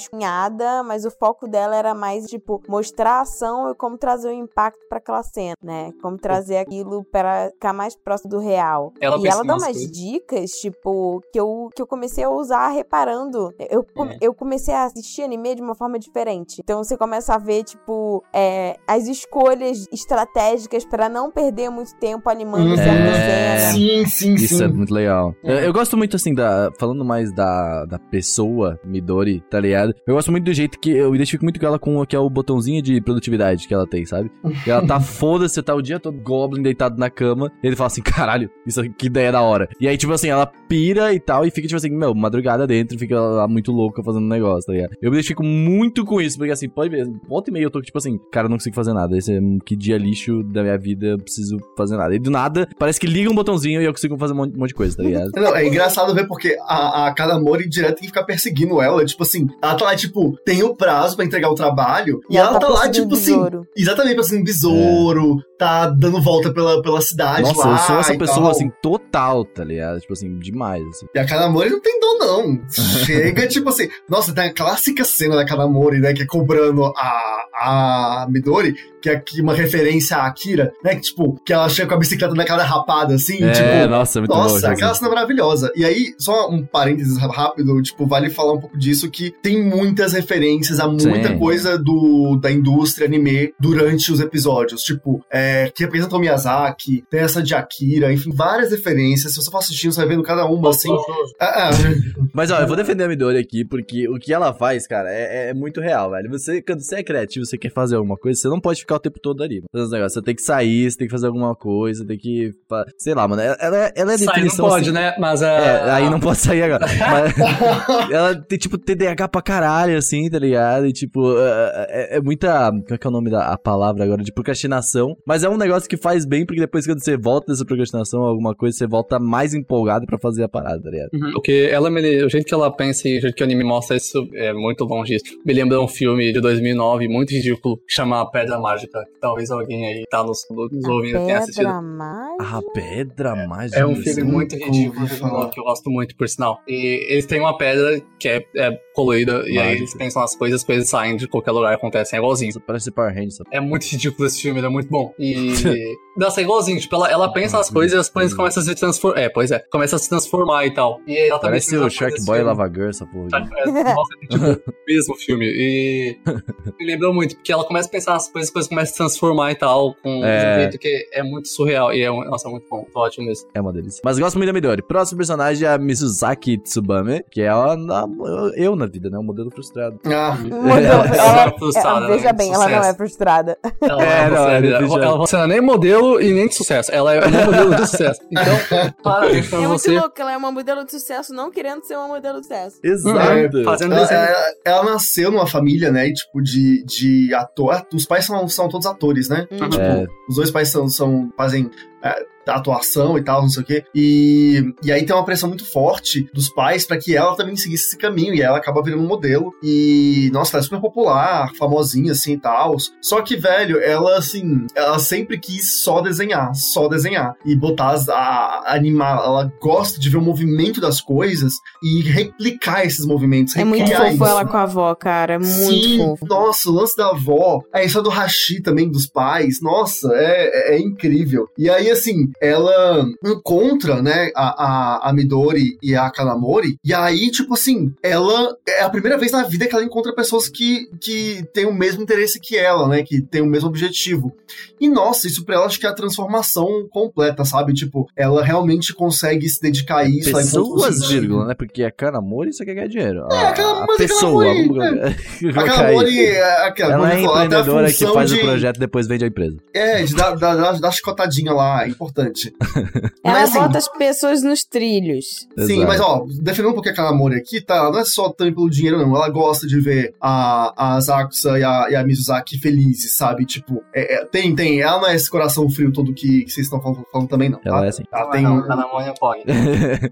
arrascunhada, mas o foco dela era mais tipo mostrar a ação e como trazer o impacto pra aquela cena, né? Como trazer aquilo para ficar mais próximo do real. Ela e ela dá umas coisas. dicas, tipo, que eu, que eu comecei a usar reparando. Eu, É. eu comecei a assistir anime de uma forma diferente. Então você começa a ver, tipo, é, as escolhas estratégicas pra não perder muito tempo animando Uhum. certa É. cena. Sim, sim, Isso sim. é muito legal. É. Eu, eu gosto muito, assim, da. Falando mais da, da pessoa, Midori, tá ligado? Eu gosto muito do jeito que. Eu identifico muito com ela com o que é o botãozinho de produtividade que ela tem, sabe? E ela tá foda, você tá o dia todo Goblin deitado na cama. E ele fala assim: caralho, isso aqui, que ideia da hora. E aí, tipo assim, ela pira e tal. E fica, tipo assim, meu, madrugada dentro. Fica lá muito louca fazendo negócio, tá ligado? Eu me identifico muito com isso, porque assim, pode ver. Volta e meia eu tô tipo assim, cara, eu não consigo fazer nada. Esse é um que dia lixo da minha vida, eu preciso fazer nada. E do nada, parece que liga um botãozinho e eu consigo fazer um monte, um monte de coisa, tá ligado? Não, é engraçado ver porque a, a Kanamori direto tem que ficar perseguindo ela. Tipo assim, ela tá lá, tipo, tem o prazo pra entregar o trabalho. E, ela, tá, lá, perseguindo tipo assim, exatamente, assim, besouro, tá dando volta pela, pela cidade Nossa, lá. eu sou essa e pessoa, tal. assim, total, tá ligado? Tipo assim, demais, assim. E a Kanamori não tem dor, não. Chega, tipo assim. Nossa, tem a clássica cena da Kanamori, né? Que é cobrando a, a Midori, que é aqui uma referência à Akira, né? Que, tipo, que ela chega com a bicicleta naquela derrapada, assim, É, tipo... nossa, muito bom. Nossa, Jackson. aquela cena é maravilhosa. E aí, só um parênteses rápido, tipo, vale falar um pouco disso, que tem muitas referências a muita Sim. coisa do, da indústria anime durante os episódios. Tipo, é, que representa o Miyazaki, tem essa de Akira, enfim, várias referências. Se você for assistindo, você vai vendo cada uma, assim... Ah, ah, Mas ó, eu vou defender a Midori aqui, porque o que ela faz, cara, é, é muito real, velho. Você, quando você é criativo, você quer fazer alguma coisa, você não pode ficar o tempo todo ali. Negócios. Você tem que sair, você tem que fazer alguma coisa, tem que. Sei lá, mano. Ela, ela, é Sai, não definição. pode, assim- né? Mas É, a- aí não pode sair agora. Mas ela tem, tipo, TDAH pra caralho, assim, tá ligado? E, tipo, é, é- é muita. Qual é que é o nome da a palavra agora? De procrastinação. Mas é um negócio que faz bem, porque depois, quando você volta dessa procrastinação, alguma coisa, você volta mais empolgado pra fazer a parada, tá ligado? Uhum. Porque ela me, o jeito que ela pensa e o jeito que o anime mostra isso é muito longe disso. Me lembra um filme de 2009 muito ridículo que chama Pedra Mágica. que Talvez alguém aí tá nos, nos ouvindo tenha assistido. Pedra mágica. A pedra mágica. É um filme muito ridículo de falar. 2009 que eu gosto muito, por sinal. E eles têm uma pedra que é, é colorida e aí Mágica. eles pensam nas coisas, as coisas saem de qualquer lugar e acontecem é igualzinho. Isso parece Power Rangers. sabe? É muito ridículo esse filme, ele é muito bom. E. Nossa, é igualzinho. Tipo, ela, ela pensa nas coisas e as coisas começam a se transformar. É, pois é. Começa a se transformar e tal. E é exatamente Parece a o Shark coisa Boy e Lava Girl, essa porra. filme. É, nossa, é tipo, o mesmo filme. E. Me lembrou muito, porque ela começa a pensar nas coisas, as coisas começam a se transformar e tal, com É. um jeito que é muito surreal. E é, nossa, é muito bom. Ótimo mesmo. É uma delícia. Mas gosto muito da Midori. Próximo personagem é a Mizuzaki Tsubame, que é a, a- eu na vida, né? Um modelo frustrado. ah, Modelo- Ela- ela- ela é frustrada, ela- veja né? bem, ela não é frustrada. Ela É, é, não, não, é ela, definitivamente. ela você não é nem modelo e nem de sucesso. Ela é uma modelo de sucesso. Então, parabéns pra É muito você. louco, ela é uma modelo de sucesso, não querendo ser uma modelo de sucesso. Exato. Fazendo ela, ela- ela nasceu numa família, né? Tipo, de, de ator. Os pais são, são todos atores, né? Uhum. Tipo, É. os dois pais são, são fazem é, atuação e tal, não sei o quê. E, e aí tem uma pressão muito forte dos pais pra que ela também seguisse esse caminho. E ela acaba virando um modelo. E, nossa, ela é super popular, famosinha assim e tal. Só que, velho, ela assim, ela sempre quis só desenhar, só desenhar. E botar as, a, animar. Ela gosta de ver o movimento das coisas e replicar esses movimentos. É muito fofo isso. ela com a avó, cara. É muito Sim, fofo. nossa, o lance da avó, a história do Hashi também, dos pais, nossa, é, é, é incrível. E aí, assim, ela encontra, né, a, a, a Midori e a Kanamori, e aí, tipo assim, ela é a primeira vez na vida que ela encontra pessoas que, que têm o mesmo interesse que ela, né, que têm o mesmo objetivo. E, nossa, isso pra ela acho que é a transformação completa, sabe? Tipo, ela realmente consegue se dedicar a isso. Pessoas, vírgula, né? Porque a Kanamori só quer ganhar dinheiro. É, a, aquela- a pessoa, colocar- A. Kanamori é aquela, Ela é empreendedora que faz de- o projeto e depois vende a empresa. É, de dar, dar, dar, dar chicotadinha lá, é importante. Ela Mas, assim, bota as pessoas nos trilhos. Sim, Exato. mas ó, defendendo um pouquinho a Kanamori aqui, tá? Ela não é só também pelo dinheiro, não. Ela gosta de ver a, a Zakusa e a, e a Mizuzaki felizes, sabe? Tipo, é- é- tem, tem. Ela não é esse coração frio todo que, que vocês estão falando, falando também, não. Tá? Ela é assim. Ela tem. não, tá pode.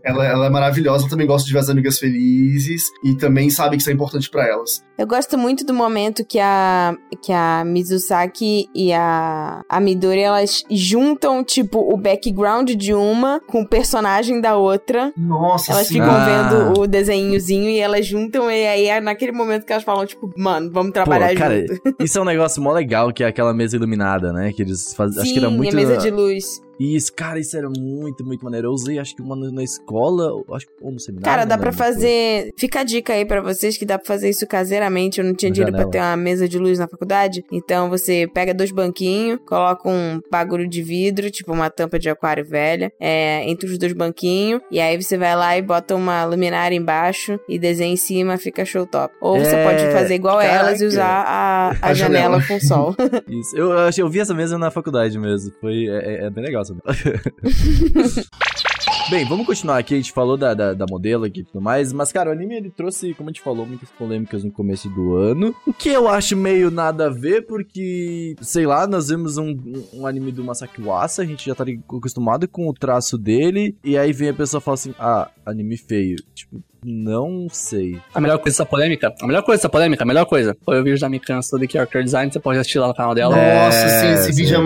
ela, ela é maravilhosa, ela também gosta de ver as amigas felizes e também sabe que isso é importante pra elas. Eu gosto muito do momento que a, que a Mizusaki e a, a Midori, elas juntam, tipo, o background de uma com o personagem da outra. Nossa, Elas sim. ficam Ah. vendo o desenhozinho e elas juntam, e aí é naquele momento que elas falam, tipo, mano, vamos trabalhar Pô, cara, junto. isso é um negócio mó legal, que é aquela mesa iluminada, né? Que eles fazem. Acho que era Sim, muito. a mesa de luz. Isso, cara, isso era muito, muito maneiro. Eu usei, acho que uma na escola, ou- acho que ou no seminário. Cara, dá foi. fazer. Fica a dica aí pra vocês que dá pra fazer isso caseiramente. Eu não tinha dinheiro pra janela. ter uma mesa de luz na faculdade. Então você pega dois banquinhos, coloca um bagulho de vidro, tipo uma tampa de aquário velha, é, entre os dois banquinhos. E aí você vai lá e bota uma luminária embaixo e desenha em cima, fica show top. Ou você É, pode fazer igual elas e caraca. usar a, a, A janela janela. com sol. Isso. Eu, eu, achei- eu vi essa mesa na faculdade mesmo. Foi, é, é- é bem legal essa mesa. Bem, vamos continuar aqui. A gente falou da, da, da modelo aqui e tudo mais. Mas, cara, o anime ele trouxe, como a gente falou, muitas polêmicas no começo do ano. O que eu acho meio nada a ver, porque, sei lá, nós vemos um, um anime do Masaki Uasa, a gente já tá acostumado com o traço dele. E aí vem a pessoa e fala assim: ah, anime feio. Tipo, Não sei. A melhor coisa dessa polêmica, a melhor coisa dessa polêmica, a melhor coisa, foi o vídeo da Mikan sobre character design, você pode assistir lá no canal dela. Nossa, É, sim, esse sim. vídeo é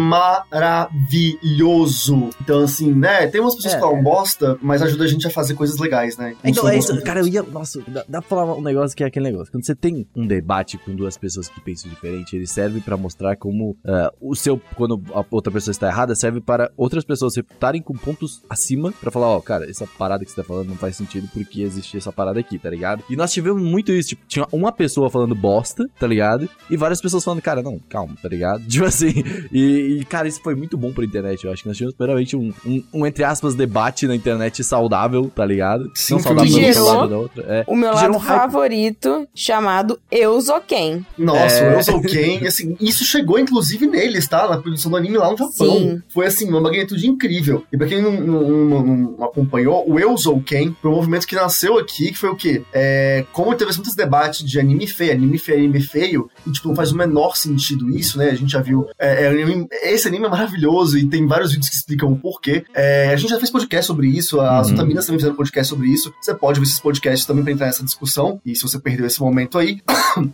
maravilhoso. Então, assim, né? Tem umas pessoas É. que falam bosta, mas ajuda a gente a fazer coisas legais, né? Então, Não é isso, cara, eu ia. Nossa, dá, dá pra falar um negócio que é aquele negócio. Quando você tem um debate com duas pessoas que pensam diferente, ele serve pra mostrar como ah, o seu. Quando a outra pessoa está errada, serve para outras pessoas refutarem com pontos acima pra falar, ó, cara, essa parada que você tá falando não faz sentido porque existe essa parada aqui, tá ligado? E nós tivemos muito isso, tipo, tinha uma pessoa falando bosta, tá ligado? E várias pessoas falando, cara, não, calma, tá ligado? Tipo assim, e, e, cara, isso foi muito bom pra internet. Eu acho que nós tivemos primeiramente um, um, um, entre aspas, debate na internet saudável, tá ligado? Sim, não saudável de um lado da outra. É. O meu lado um hype. favorito, chamado Euzoken. Nossa, É. o Elzo Ken, assim, isso chegou inclusive neles, tá? Na produção do anime lá no Japão. Sim. Foi assim, uma magnitude incrível. E pra quem não, não- não- não acompanhou, o Elzo Ken foi um movimento que nasceu aqui, que foi o quê? É, como teve muitos debates de anime feio, anime feio, anime feio, e tipo, não faz o menor sentido isso, né? A gente já viu. é, é, anime- esse anime é maravilhoso e tem vários vídeos que explicam o porquê. É, a gente já fez podcast sobre isso, as Uhum. Otaminas também fizeram podcast sobre isso. Você pode ver esses podcasts também pra entrar nessa discussão. E se você perdeu esse momento aí.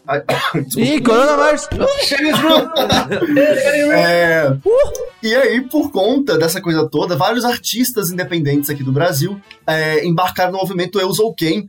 Ih, coronavírus! É, E aí, por conta dessa coisa toda, vários artistas independentes aqui do Brasil é, embarcaram no movimento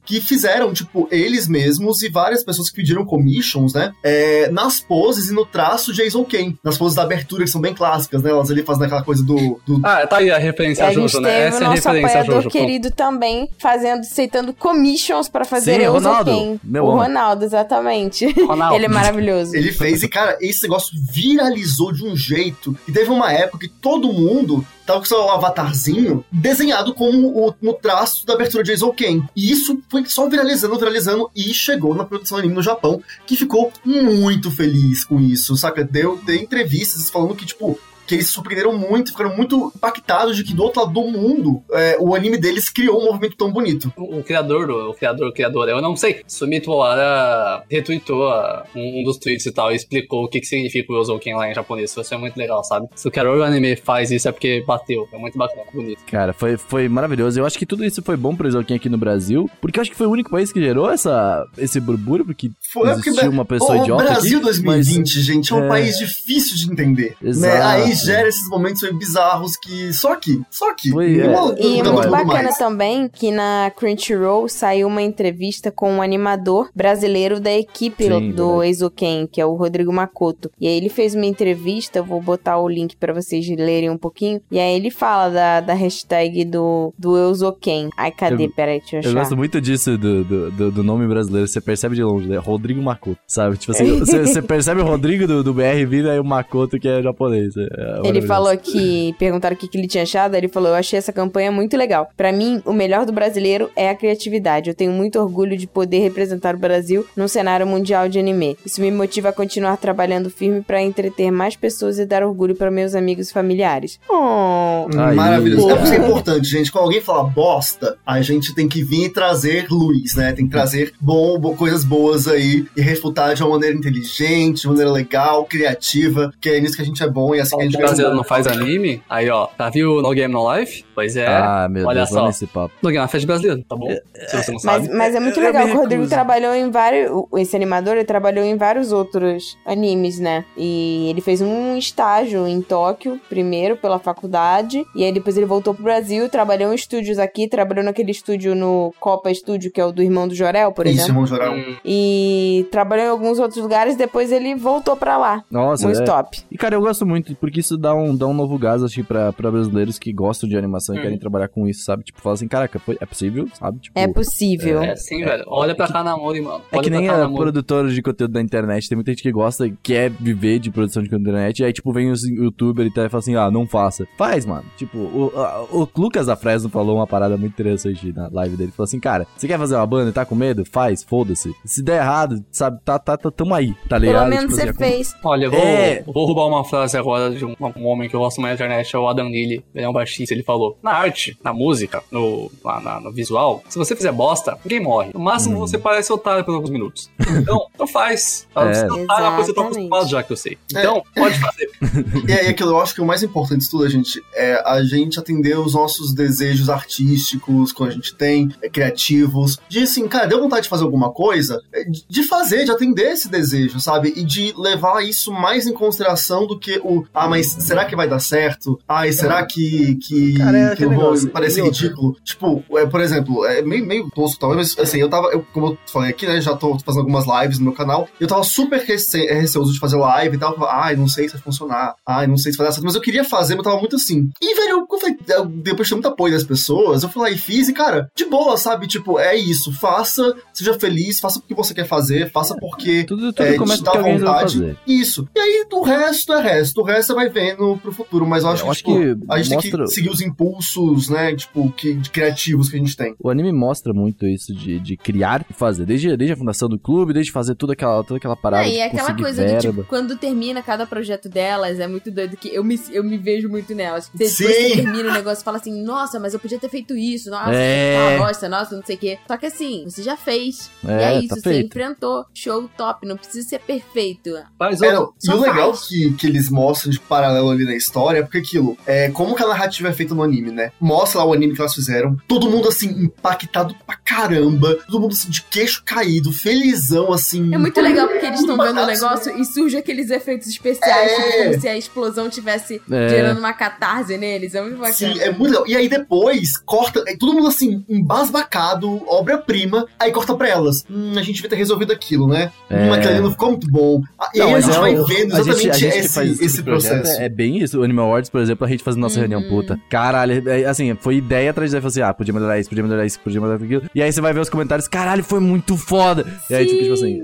Que fizeram, tipo, eles mesmos e várias pessoas que pediram commissions, né? é, nas poses e no traço de Eusouken. Nas poses da abertura, que são bem clássicas, né? Elas ali fazendo aquela coisa do. do Ah, tá aí a referência E a Jojo, né? Essa o é a nosso referência a apoiador Jojo. querido também fazendo, aceitando commissions pra fazer Sim, o Ronaldo. Euzoken. Meu O. Ronaldo, exatamente. Ronaldo. Ele é maravilhoso. Ele fez, e cara, esse negócio viralizou de um jeito. E teve uma época que todo mundo tava com seu avatarzinho desenhado como o, no traço da abertura de Eizouken. E isso foi só viralizando, viralizando e chegou na produção anime no Japão, que ficou muito feliz com isso, saca? Deu, deu entrevistas falando que, tipo, que eles se surpreenderam muito, ficaram muito impactados de que do outro lado do mundo é, o anime deles criou um movimento tão bonito. O, o criador do. O criador, o criador, eu não sei. Sumito Owara retweetou ah, um, um dos tweets e tal e explicou o que, que significa o Yozouken lá em japonês. Isso é muito legal, sabe? Se o criador do anime faz isso é porque bateu. É muito bacana, bonito. Cara, foi, foi maravilhoso. Eu acho que tudo isso foi bom pro Isoken aqui no Brasil, porque eu acho que foi o único país que gerou essa, esse burburo, porque Foi existiu uma pessoa o idiota Brasil aqui. 2020, gente, é um é. país difícil de entender. Né? Exato. Aí gera esses momentos meio bizarros que só aqui, só aqui. Foi, é. E não muito bacana mais. também que na Crunchyroll saiu uma entrevista com um animador brasileiro da equipe Sim, do verdade. Eizouken, que é o Rodrigo Makoto. E aí ele fez uma entrevista, eu vou botar o link pra vocês lerem um pouquinho. E aí ele fala da, da hashtag do, do Eizouken. Ai, cadê? Eu- Peraí, deixa eu Eu achar. gosto muito disso do, do, do- do nome brasileiro, você percebe de longe, né? Rodrigo Makoto, sabe? Tipo assim, você, você percebe o Rodrigo do, do BR vindo aí o Makoto que é japonês. é- é Ele falou que. Perguntaram o que, que ele tinha achado. Ele falou: Eu achei essa campanha muito legal. Pra mim, o melhor do brasileiro é a criatividade. Eu tenho muito orgulho de poder representar o Brasil num cenário mundial de anime. Isso me motiva a continuar trabalhando firme pra entreter mais pessoas e dar orgulho pra meus amigos e familiares. Oh. Maravilhoso. É por isso que é importante, gente. Quando alguém fala bosta, a gente tem que vir e trazer luz, né? Tem que trazer bom, bo- coisas boas aí e refutar de uma maneira inteligente, de uma maneira legal, criativa, que é nisso que a gente é bom e assim que a gente brasileiro não faz anime? Aí, ó, tá viu No Game No Life? Pois é. Ah, meu olha Deus, só. esse papo. No Game No Life é de brasileiro, tá bom? Se você não Mas, sabe. mas é muito Eu- legal o Rodrigo trabalhou em vários. Esse animador ele trabalhou em vários outros animes, né? E ele fez um estágio em Tóquio, primeiro pela faculdade. E aí depois ele voltou pro Brasil, trabalhou em estúdios aqui, trabalhou naquele estúdio no Copa Estúdio, que é o do irmão do Jorel, por Isso, exemplo. irmão geral. Hum, E trabalhou em alguns outros lugares, depois ele voltou pra lá. Nossa, Um é. stop. E cara, eu gosto muito, porque isso dá um, dá um novo gás, acho que pra, pra brasileiros que gostam de animação e Hum. querem trabalhar com isso, sabe? Tipo, fala assim, caraca, foi- é possível, sabe? Tipo, É possível. É sim, velho. Olha pra Kanamori, mano. É Olha que pra nem a produtora de conteúdo da internet, tem muita gente que gosta, quer viver de produção de conteúdo da internet, e aí, tipo, vem os youtuber e tal e fala assim, ah, não faça. Faz, mano. Tipo, o, a- o Lucas da Fresno falou uma parada muito interessante na live dele. Falou assim, cara, você quer fazer uma banda e tá com medo? Faz, foda-se. Se der errado, sabe, tá, tá, tá, tamo aí, tá ligado? Pelo menos Tipo você assim, fez. Olha, eu vou, É. vou roubar uma frase agora de um um, homem que eu gosto mais na internet, é o Adam Neely, ele é um baixista, ele falou, na arte, na música, no, lá na- no visual, se você fizer bosta, ninguém morre. No máximo você parece otário por alguns minutos. Então, então faz. É. Você não tá, tá acostumado já que eu sei. Então, pode fazer. E aí, aquilo eu acho que o mais importante de tudo, gente, é a gente atender os nossos desejos artísticos, quando a gente tem, é, criativos, de assim, cara, deu vontade de fazer alguma coisa, é, de- de fazer, de atender esse desejo, sabe? E de levar isso mais em consideração do que o, ah, mas será que vai dar certo? Ai, será que, que, Cara, é que eu vou negócio. parecer ridículo? Tipo, é, por exemplo, é meio, meio tosco talvez, mas assim, eu tava, eu, como eu falei aqui, né, já tô fazendo algumas lives no meu canal, e eu tava super rece receoso de fazer live e tal, ai, não sei se vai funcionar, ai, não sei se vai dar certo, mas eu queria fazer, mas eu tava muito assim. E, velho, eu falei, eu- depois de ter muito apoio das pessoas, eu fui lá e fiz, e, cara, de boa, sabe? Tipo, é isso, faça, seja feliz, faça porque você quer fazer, faça porque Tudo, tudo é, começa te dá vontade. fazer. Isso. E aí, o resto é resto. O resto você vai vendo pro futuro. Mas eu acho Eu que, acho tipo, que a gente tem mostra- que seguir os impulsos, né? Tipo, que, de criativos que a gente tem. O anime mostra muito isso de, de criar e fazer. Desde, desde a fundação do clube, desde fazer toda aquela, toda aquela parada. Não, e é aquela coisa verba. do tipo, quando termina cada projeto delas, é muito doido que eu me, eu me vejo muito nelas. Depois Sim. que termina o negócio, fala assim, nossa, mas eu podia ter feito isso, nossa, É. é. bosta, nossa, não sei o quê. Só que assim, você já fez. e É, é isso, tá você feito. enfrentou. Show top, não precisa ser perfeito. Faz É, não, e o legal faz. que, que eles mostram de paralelo ali na história porque aquilo, é como que a narrativa é feita no anime, né? Mostra lá o anime que elas fizeram, todo mundo assim, impactado pra caramba, todo mundo assim, de queixo caído, felizão, assim. É muito legal porque eles estão vendo o negócio e surge aqueles efeitos especiais, É. tipo, como se a explosão tivesse É. gerando uma catarse neles. É muito bacana. Sim, é muito legal. E aí depois corta, é todo mundo assim, embasbacado, obra-prima, aí corta pra elas. Hum, a gente devia ter resolvido aquilo, né? Hum, É. aquilo ali não ficou muito bom. Ah, E Não, aí a gente é vai vendo a gente- exatamente a gente esse, tipo esse processo. É, é bem isso. O Animal Awards, por exemplo, a gente fazendo nossa Uhum. reunião puta. Caralho, é, assim, foi ideia atrás de ideia. Assim, ah, podia melhorar isso, podia melhorar isso, podia melhorar aquilo. E aí você vai ver os comentários, caralho, foi muito foda. E aí, tipo, tipo assim.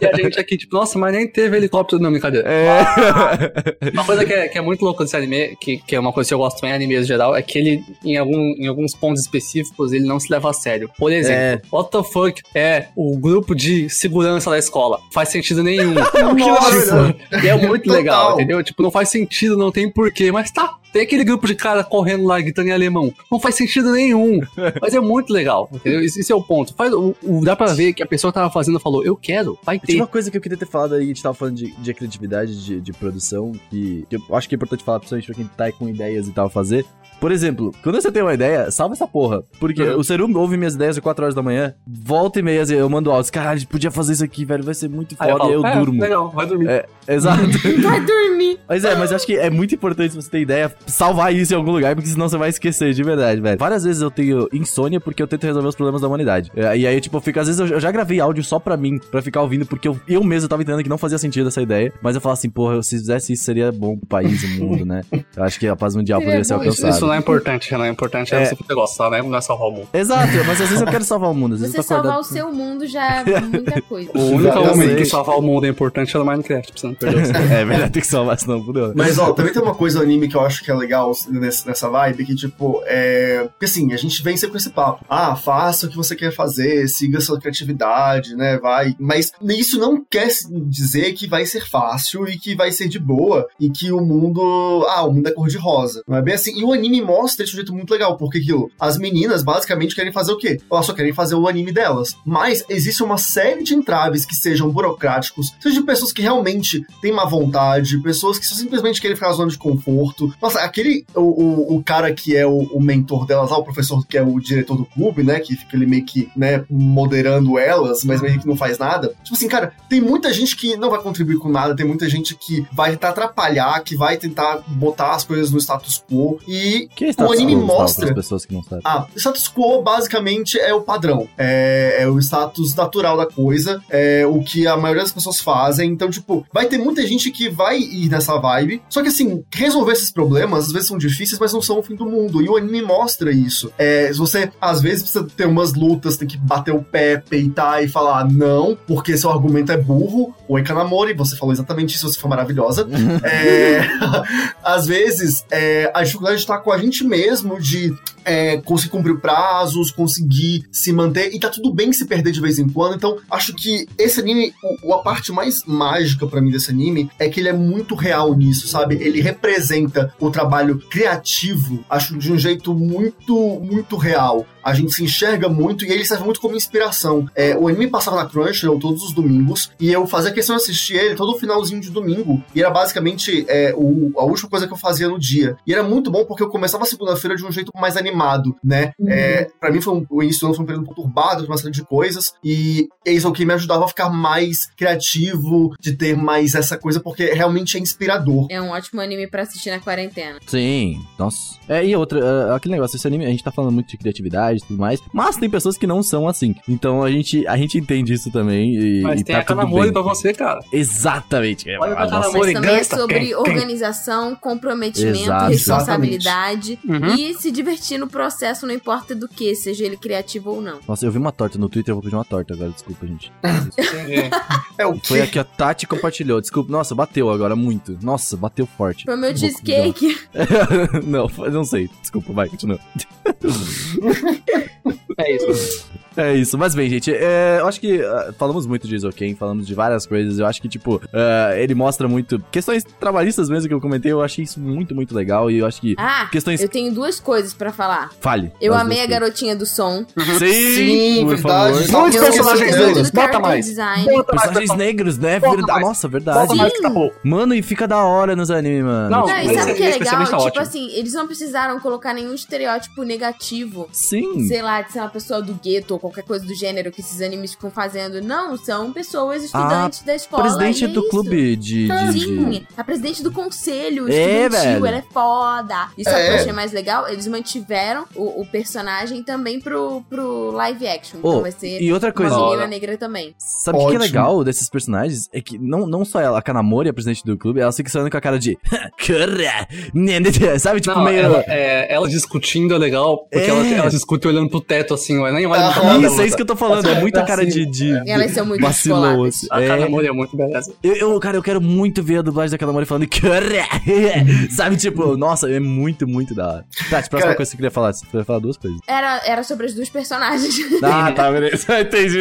E a gente aqui, tipo, nossa, mas nem teve helicóptero. Não, brincadeira. É. Uma coisa que é, que é muito louca desse anime, que, que é uma coisa que eu gosto também em animes em geral, é que ele, em, algum, em alguns pontos específicos, ele não se leva a sério. Por exemplo, É. what the fuck é o grupo de segurança da escola? Faz sentido nenhum. Nossa. E é muito legal, entendeu? Tipo, não faz sentido, não tem porquê, mas tá. Tem aquele grupo de cara correndo lá, gritando em alemão. Não faz sentido nenhum. Mas é muito legal, entendeu? Esse, esse é o ponto. Faz, o, o- dá pra ver que a pessoa que tava fazendo falou, eu quero, vai Tinha ter. uma coisa que eu queria ter falado aí, a gente tava falando de, de criatividade, de, de produção, que, que eu acho que é importante falar, principalmente pra quem tá aí com ideias e tal, fazer. Por exemplo, quando você tem uma ideia, salva essa porra. Porque Uhum. o Serum ouve minhas ideias às 4 horas da manhã, volta e meia, assim, eu mando áudio, caralho, a gente podia fazer isso aqui, velho, vai ser muito Aí foda, e eu, falo, "É, durmo. Legal, vai dormir. É, exato. Vai dormir. Mas é, mas eu acho que é muito importante se você ter ideia, salvar isso em algum lugar, porque senão você vai esquecer, de verdade, velho. Várias vezes eu tenho insônia porque eu tento resolver os problemas da humanidade. É, E aí, tipo, eu fico, às vezes eu, eu já gravei áudio só pra mim, pra ficar ouvindo, porque eu, eu mesmo tava entendendo que não fazia sentido essa ideia. Mas eu falo assim, porra, se fizesse isso seria bom pro país, o mundo, né? Eu acho que a paz mundial poderia ser alcançada. Isso não é importante, não é importante é, É. você poder gostar, né? Não é salvar o mundo. Exato, mas às vezes eu quero salvar o mundo. Às vezes Você salvar acordado... o seu mundo já é muita coisa. O único momento que salvar o mundo é importante é no Minecraft, pra você não perder o É verdade, tem que salvar, senão fudeu. Mas, ó, também tem uma coisa no anime que eu acho que é legal nessa vibe, que, tipo, é... Porque, assim, a gente vem sempre com esse papo. Ah, faça o que você quer fazer, siga sua criatividade, né, vai... Mas isso não quer dizer que vai ser fácil e que vai ser de boa e que o mundo... Ah, o mundo é cor-de-rosa. Não é bem assim. E o anime mostra isso de um jeito muito legal, porque aquilo... As meninas, basicamente, querem fazer o quê? Elas só querem fazer o anime delas. Mas existe uma série de entraves que sejam burocráticos, seja de pessoas que realmente têm má vontade, pessoas que simplesmente querem ficar na zona de conforto. Nossa, aquele. O, o, o cara que é o, o mentor delas lá, o professor que é o diretor do clube, né? Que fica ali meio que, né, moderando elas, mas meio que não faz nada. Tipo assim, cara, tem muita gente que não vai contribuir com nada, tem muita gente que vai tentar atrapalhar, que vai tentar botar as coisas no status quo. E Que status o anime quo, mostra. pessoas que não sabem. Ah, o status quo basicamente é o padrão. É, é o status natural da coisa. É o que a maioria das pessoas fazem. Então, tipo, vai ter muita gente que vai ir nessa vibe. Só que, assim, resolver esses problemas às vezes são difíceis, mas não são o fim do mundo. E o anime mostra isso. É, você, às vezes, precisa ter umas lutas, tem que bater o pé, peitar e falar não, porque seu argumento é burro. Oi, Kanamori, você falou exatamente isso, você foi maravilhosa. É, às vezes, é, a dificuldade está com a gente mesmo de é, conseguir cumprir prazos, conseguir se manter, e tá tudo bem se perder de vez em quando. Então, acho que esse anime, o- a parte mais mágica pra mim desse anime é que ele é muito real nisso, sabe? Ele representa o trabalho criativo, acho de um jeito muito, muito real. A gente se enxerga muito e ele serve muito como inspiração. É, o anime passava na Crunchyroll todos os domingos e eu fazia questão de assistir ele todo finalzinho de domingo. E era basicamente é, o- a última coisa que eu fazia no dia. E era muito bom porque eu começava a segunda-feira de um jeito mais animado, né? É, para mim foi um, o início do ano foi um período conturbado de uma série de coisas e é isso que me ajudava a ficar mais criativo, de ter mais essa coisa porque realmente é inspirador. É um ótimo anime pra assistir na quarentena. Sim, nossa. É, e outra, é, aquele negócio, esse anime, a gente tá falando muito de criatividade e tudo mais, mas tem pessoas que não são assim. Então a gente, a gente entende isso também e, Mas e tem tá a Kanamori bem. pra você, cara. Exatamente. Olha pra Ah, nossa. Kanamori. Mas também é sobre Quem? Quem? organização, comprometimento, Exato. responsabilidade Uhum. e se divertir no processo, não importa do que, seja ele criativo ou não. Nossa, eu vi uma torta no Twitter, eu vou pedir uma torta agora, desculpa, gente. Entendi. É o Foi que a Tati compartilhou, desculpa. Nossa, bateu agora muito. Nossa, bateu forte. Foi o meu cheesecake. não, não sei. Desculpa, vai, continua. É isso. É isso, mas bem, gente, é, eu acho que ah, falamos muito de Isoken, falamos de várias coisas, eu acho que, tipo, ah, ele mostra muito questões trabalhistas mesmo que eu comentei, eu achei isso muito, muito legal e eu acho que Ah, questões... eu tenho duas coisas pra falar. Fale. Eu amei a garotinha do som. coisas. Sim, Sim, por verdade. favor. Muitos personagens negros, bota mais. design. Bota Personagens bota- negros, né? Bota Verda- mais. Nossa, Bota verdade. mais que acabou. Mano, e fica da hora nos animes, mano. Não, Não, e sabe o que é legal? especialista Tipo ótimo. assim, eles não precisaram colocar nenhum estereótipo negativo. Sim. Sei lá, de ser uma pessoa do gueto ou qualquer coisa do gênero que esses animes ficam fazendo. Não, são pessoas estudantes da escola. Presidente e é do isso. clube de... de- de- Sim, a presidente do conselho É, estudantil, velho. ela é foda. E sabe o que É. eu achei mais legal? Eles mantiveram o, o personagem também pro, pro live action. Oh, então vai ser e outra uma coisa, Não, menina negra também. sabe o que é legal desses personagens? É que não, não só ela, a Kanamori, a presidente do clube, ela fica falando com a cara de... Sabe, tipo, Não, meio... ela, é, ela discutindo é legal, porque É. ela, ela discute olhando pro teto, assim, ó, nem olha Ah, pra nada, Isso, é isso que eu tô falando. É muita cara de. de Elas são muito vacilão, assim. A É. Kanamori é muito beleza. Eu, eu, cara, eu quero muito ver a dublagem da Kanamori falando! Sabe, tipo, nossa, é muito, muito da hora. Tati, próxima Cara- coisa que você queria falar. Você queria falar duas coisas. Era, era sobre as duas personagens. Ah, tá, beleza. Entendi.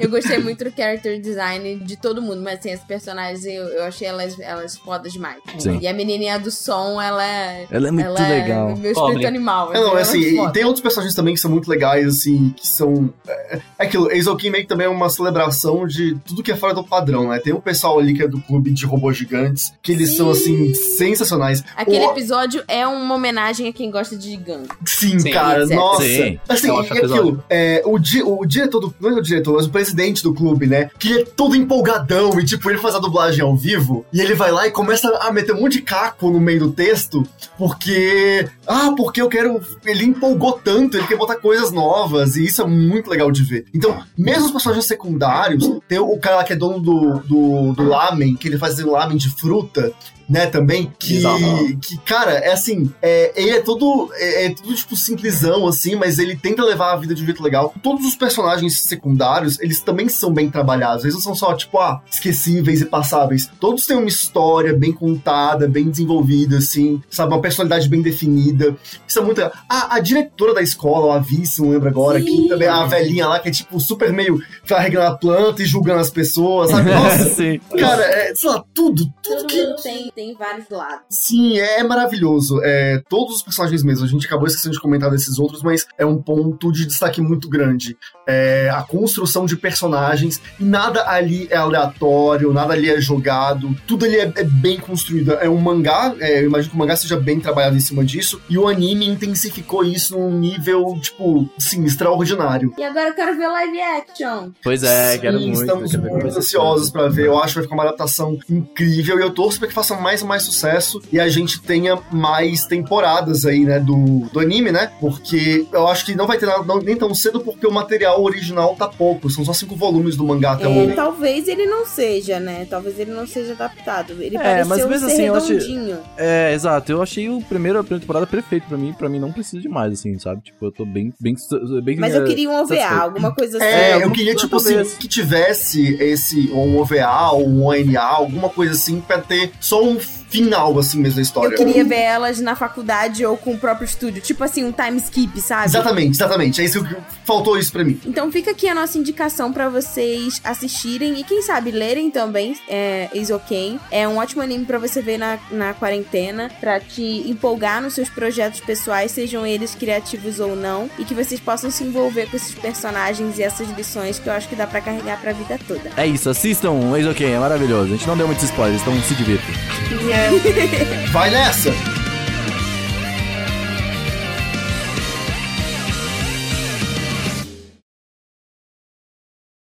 eu gostei muito do character design de todo mundo, mas assim, as personagens eu, eu achei elas, elas fodas demais. Sim. E a menininha do som, ela é. Ela é muito ela legal. É meu Pobre. espírito animal. É, não, é assim, e foda. tem outros personagens também que são muito legais, assim, que são. É, é aquilo, Eizouken meio que também é uma celebração de tudo que é fora do padrão, né? Tem o pessoal ali que é do clube de robôs gigantes, que eles Sim. são, assim, sensacionais. Aquele O- episódio é uma homenagem a quem gosta de Gun. Sim, Sim, cara, etc. nossa. Sim. Assim, e acho aquilo, é, o, di, o diretor do. Não é o diretor, mas o presidente do clube, né? Que ele é todo empolgadão e, tipo, ele faz a dublagem ao vivo e ele vai lá e começa a meter um monte de caco no meio do texto, porque. Ah, porque eu quero. Ele empolgou tanto, ele quer botar coisas novas, e isso é muito legal de ver. Então, mesmo os personagens secundários, tem o cara lá que é dono do, do, do lamen, que ele faz lamen de fruta. Né, também, que, Exato. que, cara, é assim, é, ele é todo, é, é tudo, tipo, simplesão, assim, mas ele tenta levar a vida de um jeito legal. Todos os personagens secundários, eles também são bem trabalhados, eles não são só, tipo, ah, esquecíveis e passáveis. Todos têm uma história bem contada, bem desenvolvida, assim, sabe, uma personalidade bem definida. Isso é muito. A, a diretora da escola, a vice, não lembro agora, que Sim. também é a velhinha lá, que é, tipo, super meio carregando a planta e julgando as pessoas, sabe? Nossa, Sim. cara, é, sei lá, tudo, tudo Todo que mundo tem, tem vários lados. Sim, é maravilhoso. É, todos os personagens mesmo. A gente acabou esquecendo de comentar desses outros, mas é um ponto de destaque muito grande. É, a construção de personagens. E nada ali é aleatório, nada ali é jogado. Tudo ali é, é bem construído. É um mangá, é, eu imagino que o mangá seja bem trabalhado em cima disso. E o anime intensificou isso num nível, tipo, sim, extraordinário. E agora eu quero ver live action. Pois é, Sim, quero muito. Estamos muito ansiosos pra ver. Eu acho que vai ficar uma adaptação incrível. E eu torço pra que façam mais mais e mais sucesso e a gente tenha mais temporadas aí, né, do, do anime, né? Porque eu acho que não vai ter nada não- nem tão cedo porque o material original tá pouco. São só cinco volumes do mangá até o É, momento. talvez ele não seja, né? Talvez ele não seja adaptado. Ele É, pareceu mas mesmo ser assim, eu achei- redondinho. É, exato. Eu achei o primeiro, a primeira temporada perfeito pra mim. Pra mim não precisa de mais, assim, sabe? Tipo, eu tô bem, bem, bem Mas eu é, queria um OVA, satisfeito. alguma coisa assim. É, eu queria, tipo assim, que tivesse esse, um OVA, ou um ONA, alguma coisa assim, pra ter só um com final, assim, mesmo da história. Eu queria ver elas na faculdade ou com o próprio estúdio. Tipo assim, um time skip, sabe? Exatamente, exatamente. É isso que faltou isso pra mim. Então fica aqui a nossa indicação pra vocês assistirem e quem sabe lerem também é, Isoken. É um ótimo anime pra você ver na, na quarentena, pra te empolgar nos seus projetos pessoais, sejam eles criativos ou não, e que vocês possam se envolver com esses personagens e essas lições que eu acho que dá pra carregar pra vida toda. É isso, assistam OK, é maravilhoso. A gente não deu muitos spoilers, então se divirtam. Vai nessa!